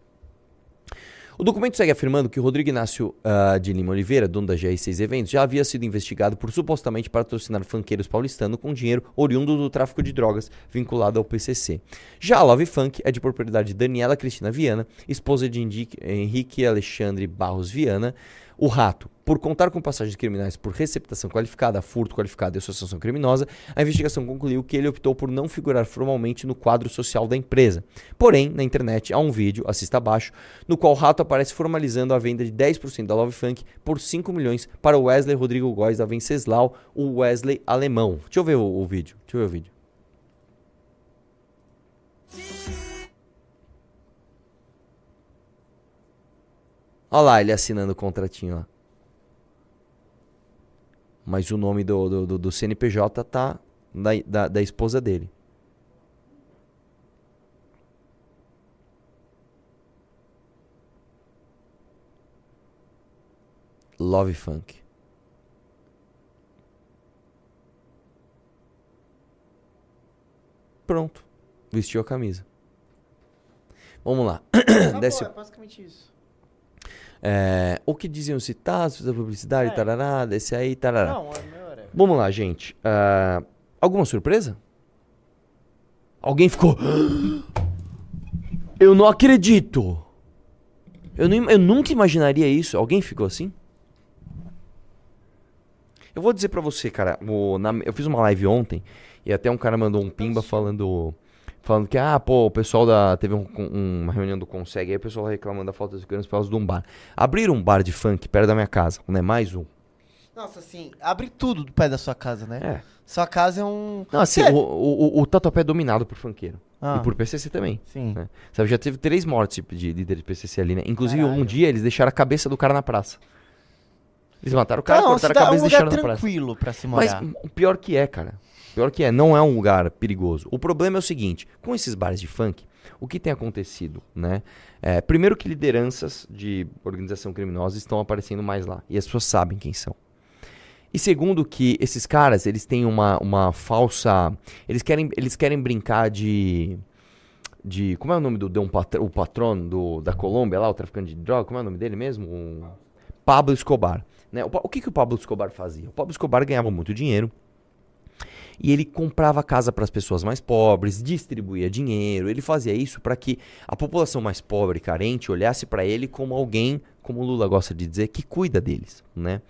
O documento segue afirmando que Rodrigo Inácio ah, de Lima Oliveira, dono da GR6 Eventos, já havia sido investigado por supostamente patrocinar funkeiros paulistanos com dinheiro oriundo do tráfico de drogas vinculado ao PCC. Já a Love Funk é de propriedade de Daniela Cristina Viana, esposa de Henrique Alexandre Barros Viana, o Rato. Por contar com passagens criminais por receptação qualificada, furto qualificado e associação criminosa, a investigação concluiu que ele optou por não figurar formalmente no quadro social da empresa. Porém, na internet há um vídeo, assista abaixo, no qual o Rato aparece formalizando a venda de 10% da Love Funk por 5 milhões para Wesley Rodrigo Góes da Venceslau, o Wesley alemão. Deixa eu ver o, o vídeo. Deixa eu ver o vídeo. Olha lá ele assinando o contratinho lá. Mas o nome do, do, do- CNPJ tá da, da, da esposa dele. Love Funk. Pronto. Vestiu a camisa. Vamos lá. Desce, é basicamente isso. É, o que diziam citados da publicidade, É. tarará, desse aí, tarará. Não, é. Vamos lá, gente. Ah, alguma surpresa? Alguém ficou. Eu não acredito! Eu, não eu nunca imaginaria isso. Alguém ficou assim? Eu vou dizer pra você, cara. o- na- eu fiz uma live ontem e até um cara mandou um pimba falando. Falando que, ah, pô, o pessoal da. Teve um- um- uma reunião do Consegue, aí o pessoal reclamando da falta de segurança por causa de um bar. Abriram um bar de funk perto da minha casa, né? Mais um. Nossa, assim, abre tudo do pé da sua casa, né? É. Sua casa é um. Não, assim, Cê- o, o, o Tatuapé é dominado por funkeiro. Ah. E por PCC também. Sim. né? Sabe, já teve três mortes de, de líder de PCC ali, né? Inclusive, um Caralho. dia eles deixaram a cabeça do cara na praça. Eles mataram o cara, Não, cortaram a cabeça é um e deixaram lugar na praça. tranquilo pra se Mas morar. o pior que é, cara. Pior que é, não é um lugar perigoso. O problema é o seguinte, com esses bares de funk, o que tem acontecido, né? É, primeiro que lideranças de organização criminosa estão aparecendo mais lá. E as pessoas sabem quem são. E segundo que esses caras, eles têm uma, uma falsa... Eles querem, eles querem brincar de... de como é o nome do, de um patr o patrono do, da Colômbia lá, o traficante de droga? Como é o nome dele mesmo? Pablo Escobar. Né? O, o que, que o Pablo Escobar fazia? O Pablo Escobar ganhava muito dinheiro. E ele comprava casa para as pessoas mais pobres, distribuía dinheiro. Ele fazia isso para que a população mais pobre e carente olhasse para ele como alguém, como o Lula gosta de dizer, que cuida deles, né?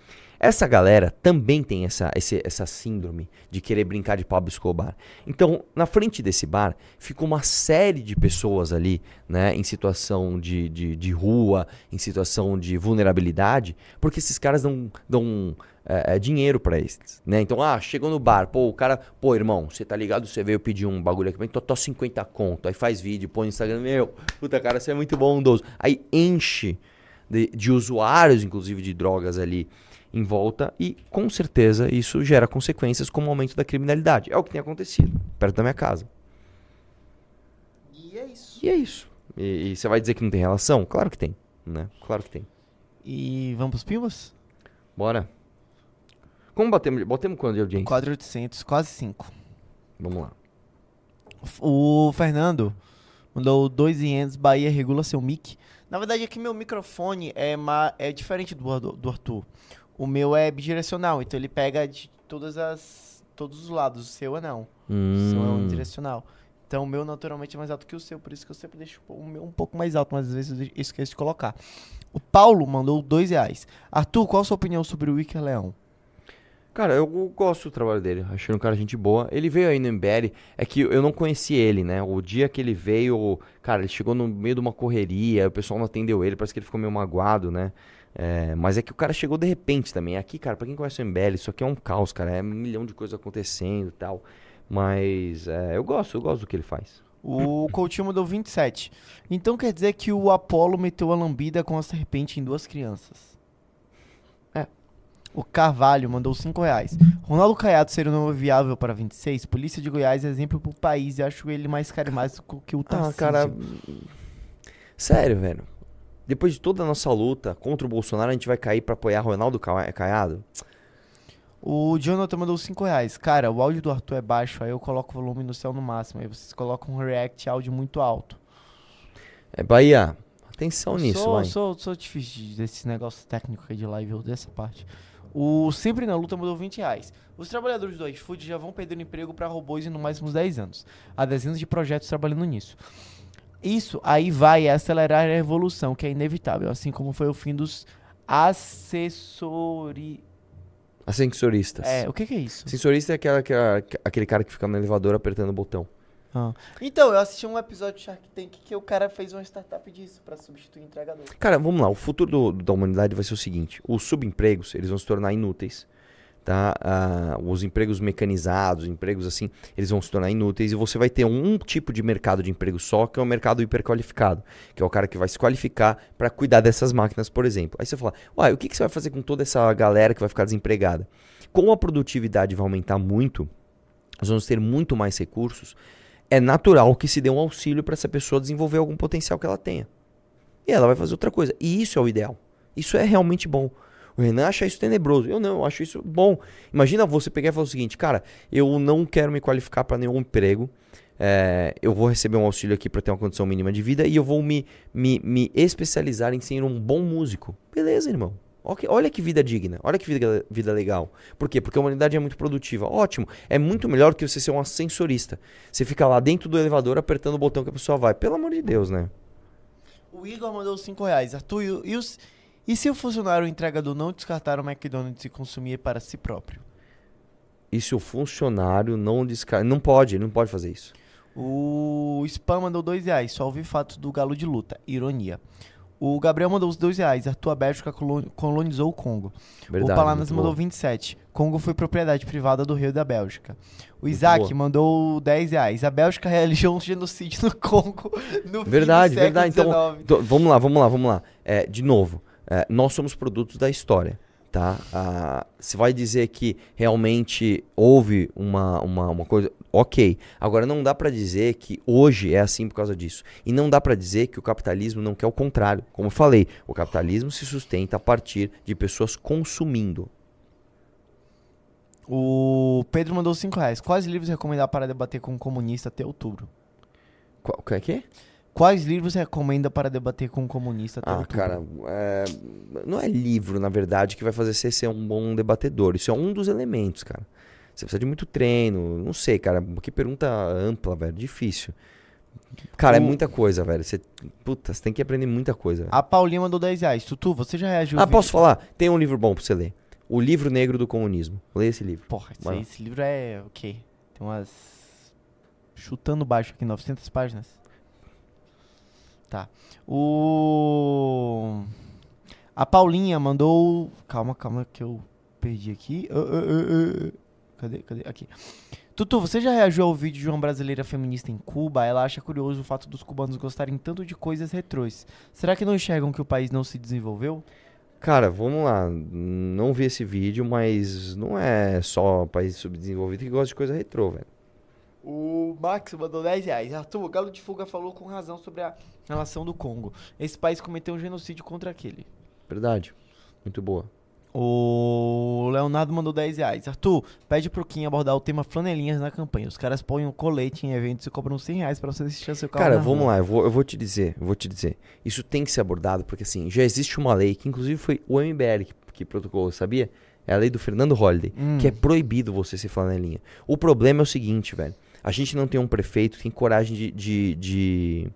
Essa galera também tem essa, esse- essa síndrome de querer brincar de Pablo Escobar. Então, na frente desse bar, ficou uma série de pessoas ali, né, em situação de, de, de rua, em situação de vulnerabilidade, porque esses caras dão, dão é, é, dinheiro pra eles, né? Então, ah, chegou no bar, pô, o cara, pô, irmão, você tá ligado? Você veio pedir um bagulho aqui, tô, tô 50 conto, aí faz vídeo, põe no Instagram, meu, puta cara, você é muito bondoso. Aí enche de, de usuários, inclusive de drogas ali em volta, e com certeza isso gera consequências como o aumento da criminalidade. É o que tem acontecido. perto da minha casa. E é isso. E é isso. E, e você vai dizer que não tem relação? Claro que tem, né? Claro que tem. E vamos pros pimbas? Bora. Como batemos? Batemos quanto de audiência? 4,800, quase 5. Vamos lá. O Fernando mandou 2,500, Bahia regula seu mic. Na verdade, aqui meu microfone é, é diferente do, do, Arthur. O meu é bidirecional, então ele pega de todas as, todos os lados. O seu é não. O seu é Hum. unidirecional. Então o meu naturalmente é mais alto que o seu, por isso que eu sempre deixo o meu um pouco mais alto, mas às vezes eu esqueço de colocar. O Paulo mandou dois reais. Arthur, qual a sua opinião sobre o Wicker Leão? Cara, eu gosto do trabalho dele. Achei um cara gente boa. Ele veio aí no MBL. É que eu não conheci ele, né? O dia que ele veio, cara, ele chegou no meio de uma correria. O pessoal não atendeu ele. Parece que ele ficou meio magoado, né? É, mas é que o cara chegou de repente também. Aqui, cara, pra quem conhece o MBL, isso aqui é um caos, cara. É um milhão de coisas acontecendo e tal. Mas é, eu gosto, eu gosto do que ele faz. O Coutinho mandou 27. Então quer dizer que o Apollo meteu a lambida com a serpente em duas crianças. O Carvalho mandou 5 reais. Ronaldo Caiado seria o nome viável para 26? Polícia de Goiás é exemplo pro país e acho ele mais carismático que o Tarcísio. Ah, cara. Sério, velho. Depois de toda a nossa luta contra o Bolsonaro, a gente vai cair pra apoiar Ronaldo Ca- Caiado? O Jonathan mandou 5 reais. Cara, o áudio do Arthur é baixo, aí eu coloco o volume no céu no máximo. Aí vocês colocam um react áudio muito alto. É Bahia. Atenção nisso, sou, vai. Sou, sou difícil de- desse negócio técnico aí de live, eu dessa parte. O Sempre na Luta mudou 20 reais. Os trabalhadores do iFood já vão perder emprego para robôs em no uns 10 anos. Há dezenas de projetos trabalhando nisso. Isso aí vai acelerar a evolução, que é inevitável, assim como foi o fim dos assessori... Ascensoristas. É, o que que é isso? Ascensorista é aquela, aquela- aquele cara que fica no elevador apertando o botão. Ah. Então, eu assisti um episódio de Shark Tank que o cara fez uma startup disso pra substituir entregador. Cara, vamos lá. O futuro do- da humanidade vai ser o seguinte: os subempregos eles vão se tornar inúteis, tá? Ah, os empregos mecanizados, empregos assim, eles vão se tornar inúteis e você vai ter um tipo de mercado de emprego só, que é o mercado hiperqualificado, que é o cara que vai se qualificar para cuidar dessas máquinas, por exemplo. Aí você fala, uai, o que, que você vai fazer com toda essa galera que vai ficar desempregada? Como a produtividade vai aumentar muito, nós vamos ter muito mais recursos. É natural que se dê um auxílio para essa pessoa desenvolver algum potencial que ela tenha. E ela vai fazer outra coisa. E isso é o ideal. Isso é realmente bom. O Renan acha isso tenebroso. Eu não, eu acho isso bom. Imagina você pegar e falar o seguinte, cara, eu não quero me qualificar para nenhum emprego. é, eu vou receber um auxílio aqui para ter uma condição mínima de vida e eu vou me, me, me especializar em ser um bom músico. Beleza, irmão. Olha que vida digna, olha que vida, vida legal. Por quê? Porque a humanidade é muito produtiva. Ótimo, é muito melhor que você ser um ascensorista. Você fica lá dentro do elevador apertando o botão que a pessoa vai. Pelo amor de Deus, né? O Igor mandou 5 reais. Arthur, e, os- e se o funcionário ou entregador não descartar o McDonald's e consumir para si próprio? E se o funcionário não descarta. Não pode, não pode fazer isso. O Spam mandou 2 reais. Só ouvi fatos do galo de luta. Ironia. O Gabriel mandou os 2 reais. Arthur, a Bélgica colo- colonizou o Congo. Verdade, o Palanas muito mandou bom. 27. Congo foi propriedade privada do rei da Bélgica. O Isaac boa. mandou 10 reais. A Bélgica realizou um genocídio no Congo no Verdade, verdade. Então, então, vamos lá, vamos lá, vamos lá. É, de novo, é, nós somos produtos da história, tá? Ah, Você vai dizer que realmente houve uma, uma, uma coisa. Ok. Agora, não dá pra dizer que hoje é assim por causa disso. E não dá pra dizer que o capitalismo não quer o contrário. Como eu falei, o capitalismo se sustenta a partir de pessoas consumindo. O Pedro mandou 5 reais. Quais livros recomendar para debater com um comunista até outubro? Qual, o que é que é? Quais livros recomenda para debater com um comunista até Ah, outubro? cara, é, não é livro, na verdade, que vai fazer você ser um bom debatedor. Isso é um dos elementos, cara. Você precisa de muito treino. Não sei, cara. Que pergunta ampla, velho. Difícil. Cara, é O- muita coisa, velho. Você, puta, você tem que aprender muita coisa. velho. A Paulinha mandou 10 reais. Tutu, você já reagiu? Ah, posso falar? Tem um livro bom pra você ler. O Livro Negro do Comunismo. Leia esse livro. Porra, esse, esse livro é o quê? Tem umas... Chutando baixo aqui, 900 páginas. Tá. O... A Paulinha mandou... Calma, calma que eu perdi aqui. Ah, ah, ah. Cadê, cadê? Aqui. Tutu, você já reagiu ao vídeo de uma brasileira feminista em Cuba? Ela acha curioso o fato dos cubanos gostarem tanto de coisas retrôs. Será que não enxergam que o país não se desenvolveu? Cara, vamos lá. Não vi esse vídeo, mas não é só país subdesenvolvido que gosta de coisa retrô, velho. O Max mandou 10 reais. Arthur, o Galo de Fuga falou com razão sobre a relação do Congo. Esse país cometeu um genocídio contra aquele. Verdade. Muito boa. O Leonardo mandou 10 reais. Arthur, pede pro Kim abordar o tema flanelinhas na campanha. Os caras põem um colete em eventos e cobram 100 reais pra você deixar seu carro Cara, vamos rua. lá, eu vou, eu vou te dizer, eu vou te dizer. Isso tem que ser abordado, porque assim, já existe uma lei, que inclusive foi o MBL que, que protocolou, sabia? É a lei do Fernando Holliday, Hum. que é proibido você ser flanelinha. O problema é o seguinte, velho. A gente não tem um prefeito que tem coragem de, de, de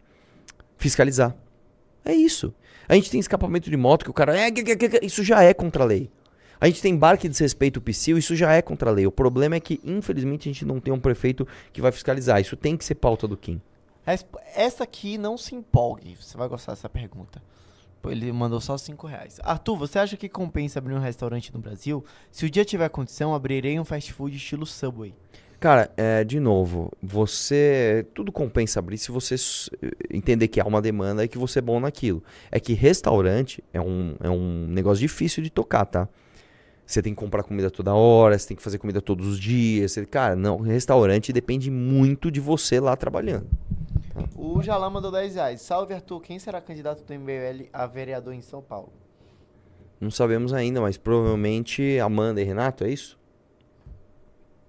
fiscalizar. É isso. A gente tem escapamento de moto que o cara. É, isso já é contra a lei. A gente tem bar que desrespeita o PSIL, isso já é contra a lei. O problema é que, infelizmente, a gente não tem um prefeito que vai fiscalizar. Isso tem que ser pauta do Kim. Essa aqui não se empolgue. Você vai gostar dessa pergunta. Ele mandou só 5 reais. Arthur, você acha que compensa abrir um restaurante no Brasil? Se o dia tiver condição, abrirei um fast food estilo Subway. Cara, é, de novo, você. Tudo compensa abrir se você entender que há uma demanda e que você é bom naquilo. É que restaurante é um, é um negócio difícil de tocar, tá? Você tem que comprar comida toda hora, você tem que fazer comida todos os dias. Você, cara, não, restaurante depende muito de você lá trabalhando. O Jalá mandou 10 reais. Salve, Arthur. Quem será candidato do MBL a vereador em São Paulo? Não sabemos ainda, mas provavelmente Amanda e Renato, é isso?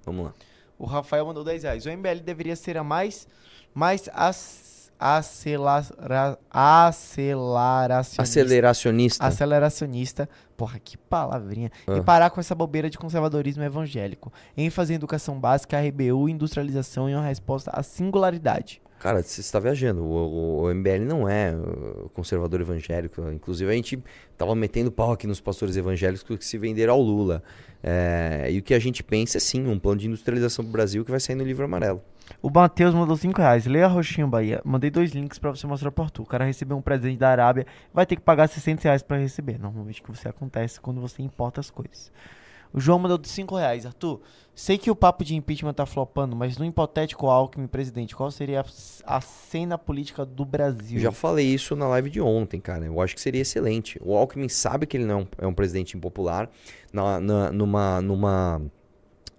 Vamos lá. O Rafael mandou 10 reais. O MBL deveria ser a mais, mais ac- acelara- aceleracionista. Aceleracionista. Aceleracionista. Porra, que palavrinha. Ah. E parar com essa bobeira de conservadorismo evangélico. ênfase em educação básica, RBU, industrialização e uma resposta à singularidade. Cara, você está viajando. O, o- o MBL não é uh, conservador evangélico. Inclusive, a gente tava metendo pau aqui nos pastores evangélicos que se venderam ao Lula. É, e o que a gente pensa é sim, um plano de industrialização pro Brasil que vai sair no livro amarelo. O Matheus mandou 5 reais. Leia Roxinho Bahia. Mandei dois links pra você mostrar pro Arthur. O cara recebeu um presente da Arábia. Vai ter que pagar 600 reais pra receber. Normalmente que você acontece quando você importa as coisas. O João mandou 5 reais. Arthur, sei que o papo de impeachment tá flopando, mas no hipotético Alckmin presidente, qual seria a, a cena política do Brasil? Já falei isso na live de ontem, cara. Eu acho que seria excelente. O Alckmin sabe que ele não é um, é um presidente impopular. Na, na- numa, numa,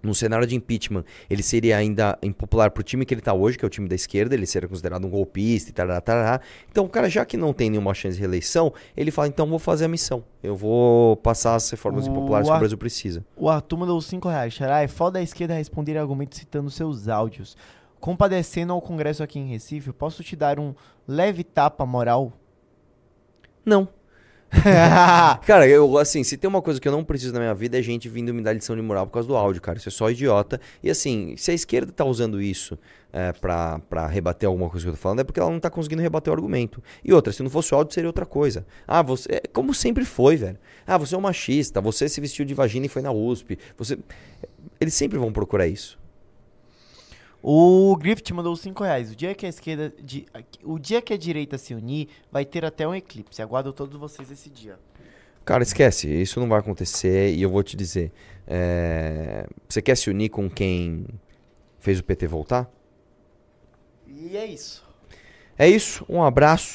num cenário de impeachment, ele seria ainda impopular pro time que ele tá hoje, que é o time da esquerda. Ele seria considerado um golpista e tarará, tarará. Então, o cara, já que não tem nenhuma chance de reeleição, ele fala: então vou fazer a missão. Eu vou passar as reformas O impopulares que o Ar- Brasil precisa. O Arthur mandou 5 reais. Xará, é foda a esquerda responder argumentos citando seus áudios. Compadecendo ao Congresso aqui em Recife, posso te dar um leve tapa moral? Não. cara, eu, assim, se tem uma coisa que eu não preciso na minha vida é gente vindo me dar lição de moral por causa do áudio, cara. Isso é só idiota. E assim, se a esquerda tá usando isso é, pra, pra rebater alguma coisa que eu tô falando, é porque ela não tá conseguindo rebater o argumento. E outra, se não fosse o áudio, seria outra coisa. Ah, você. É como sempre foi, velho. Ah, você é um machista, você se vestiu de vagina e foi na USP. Você. Eles sempre vão procurar isso. O Griffith mandou 5 reais. O dia que a esquerda. de- o dia que a direita se unir, vai ter até um eclipse. Aguardo todos vocês esse dia. Cara, esquece, isso não vai acontecer e eu vou te dizer. é, Você quer se unir com quem fez o PT voltar? E é isso. É isso, um abraço,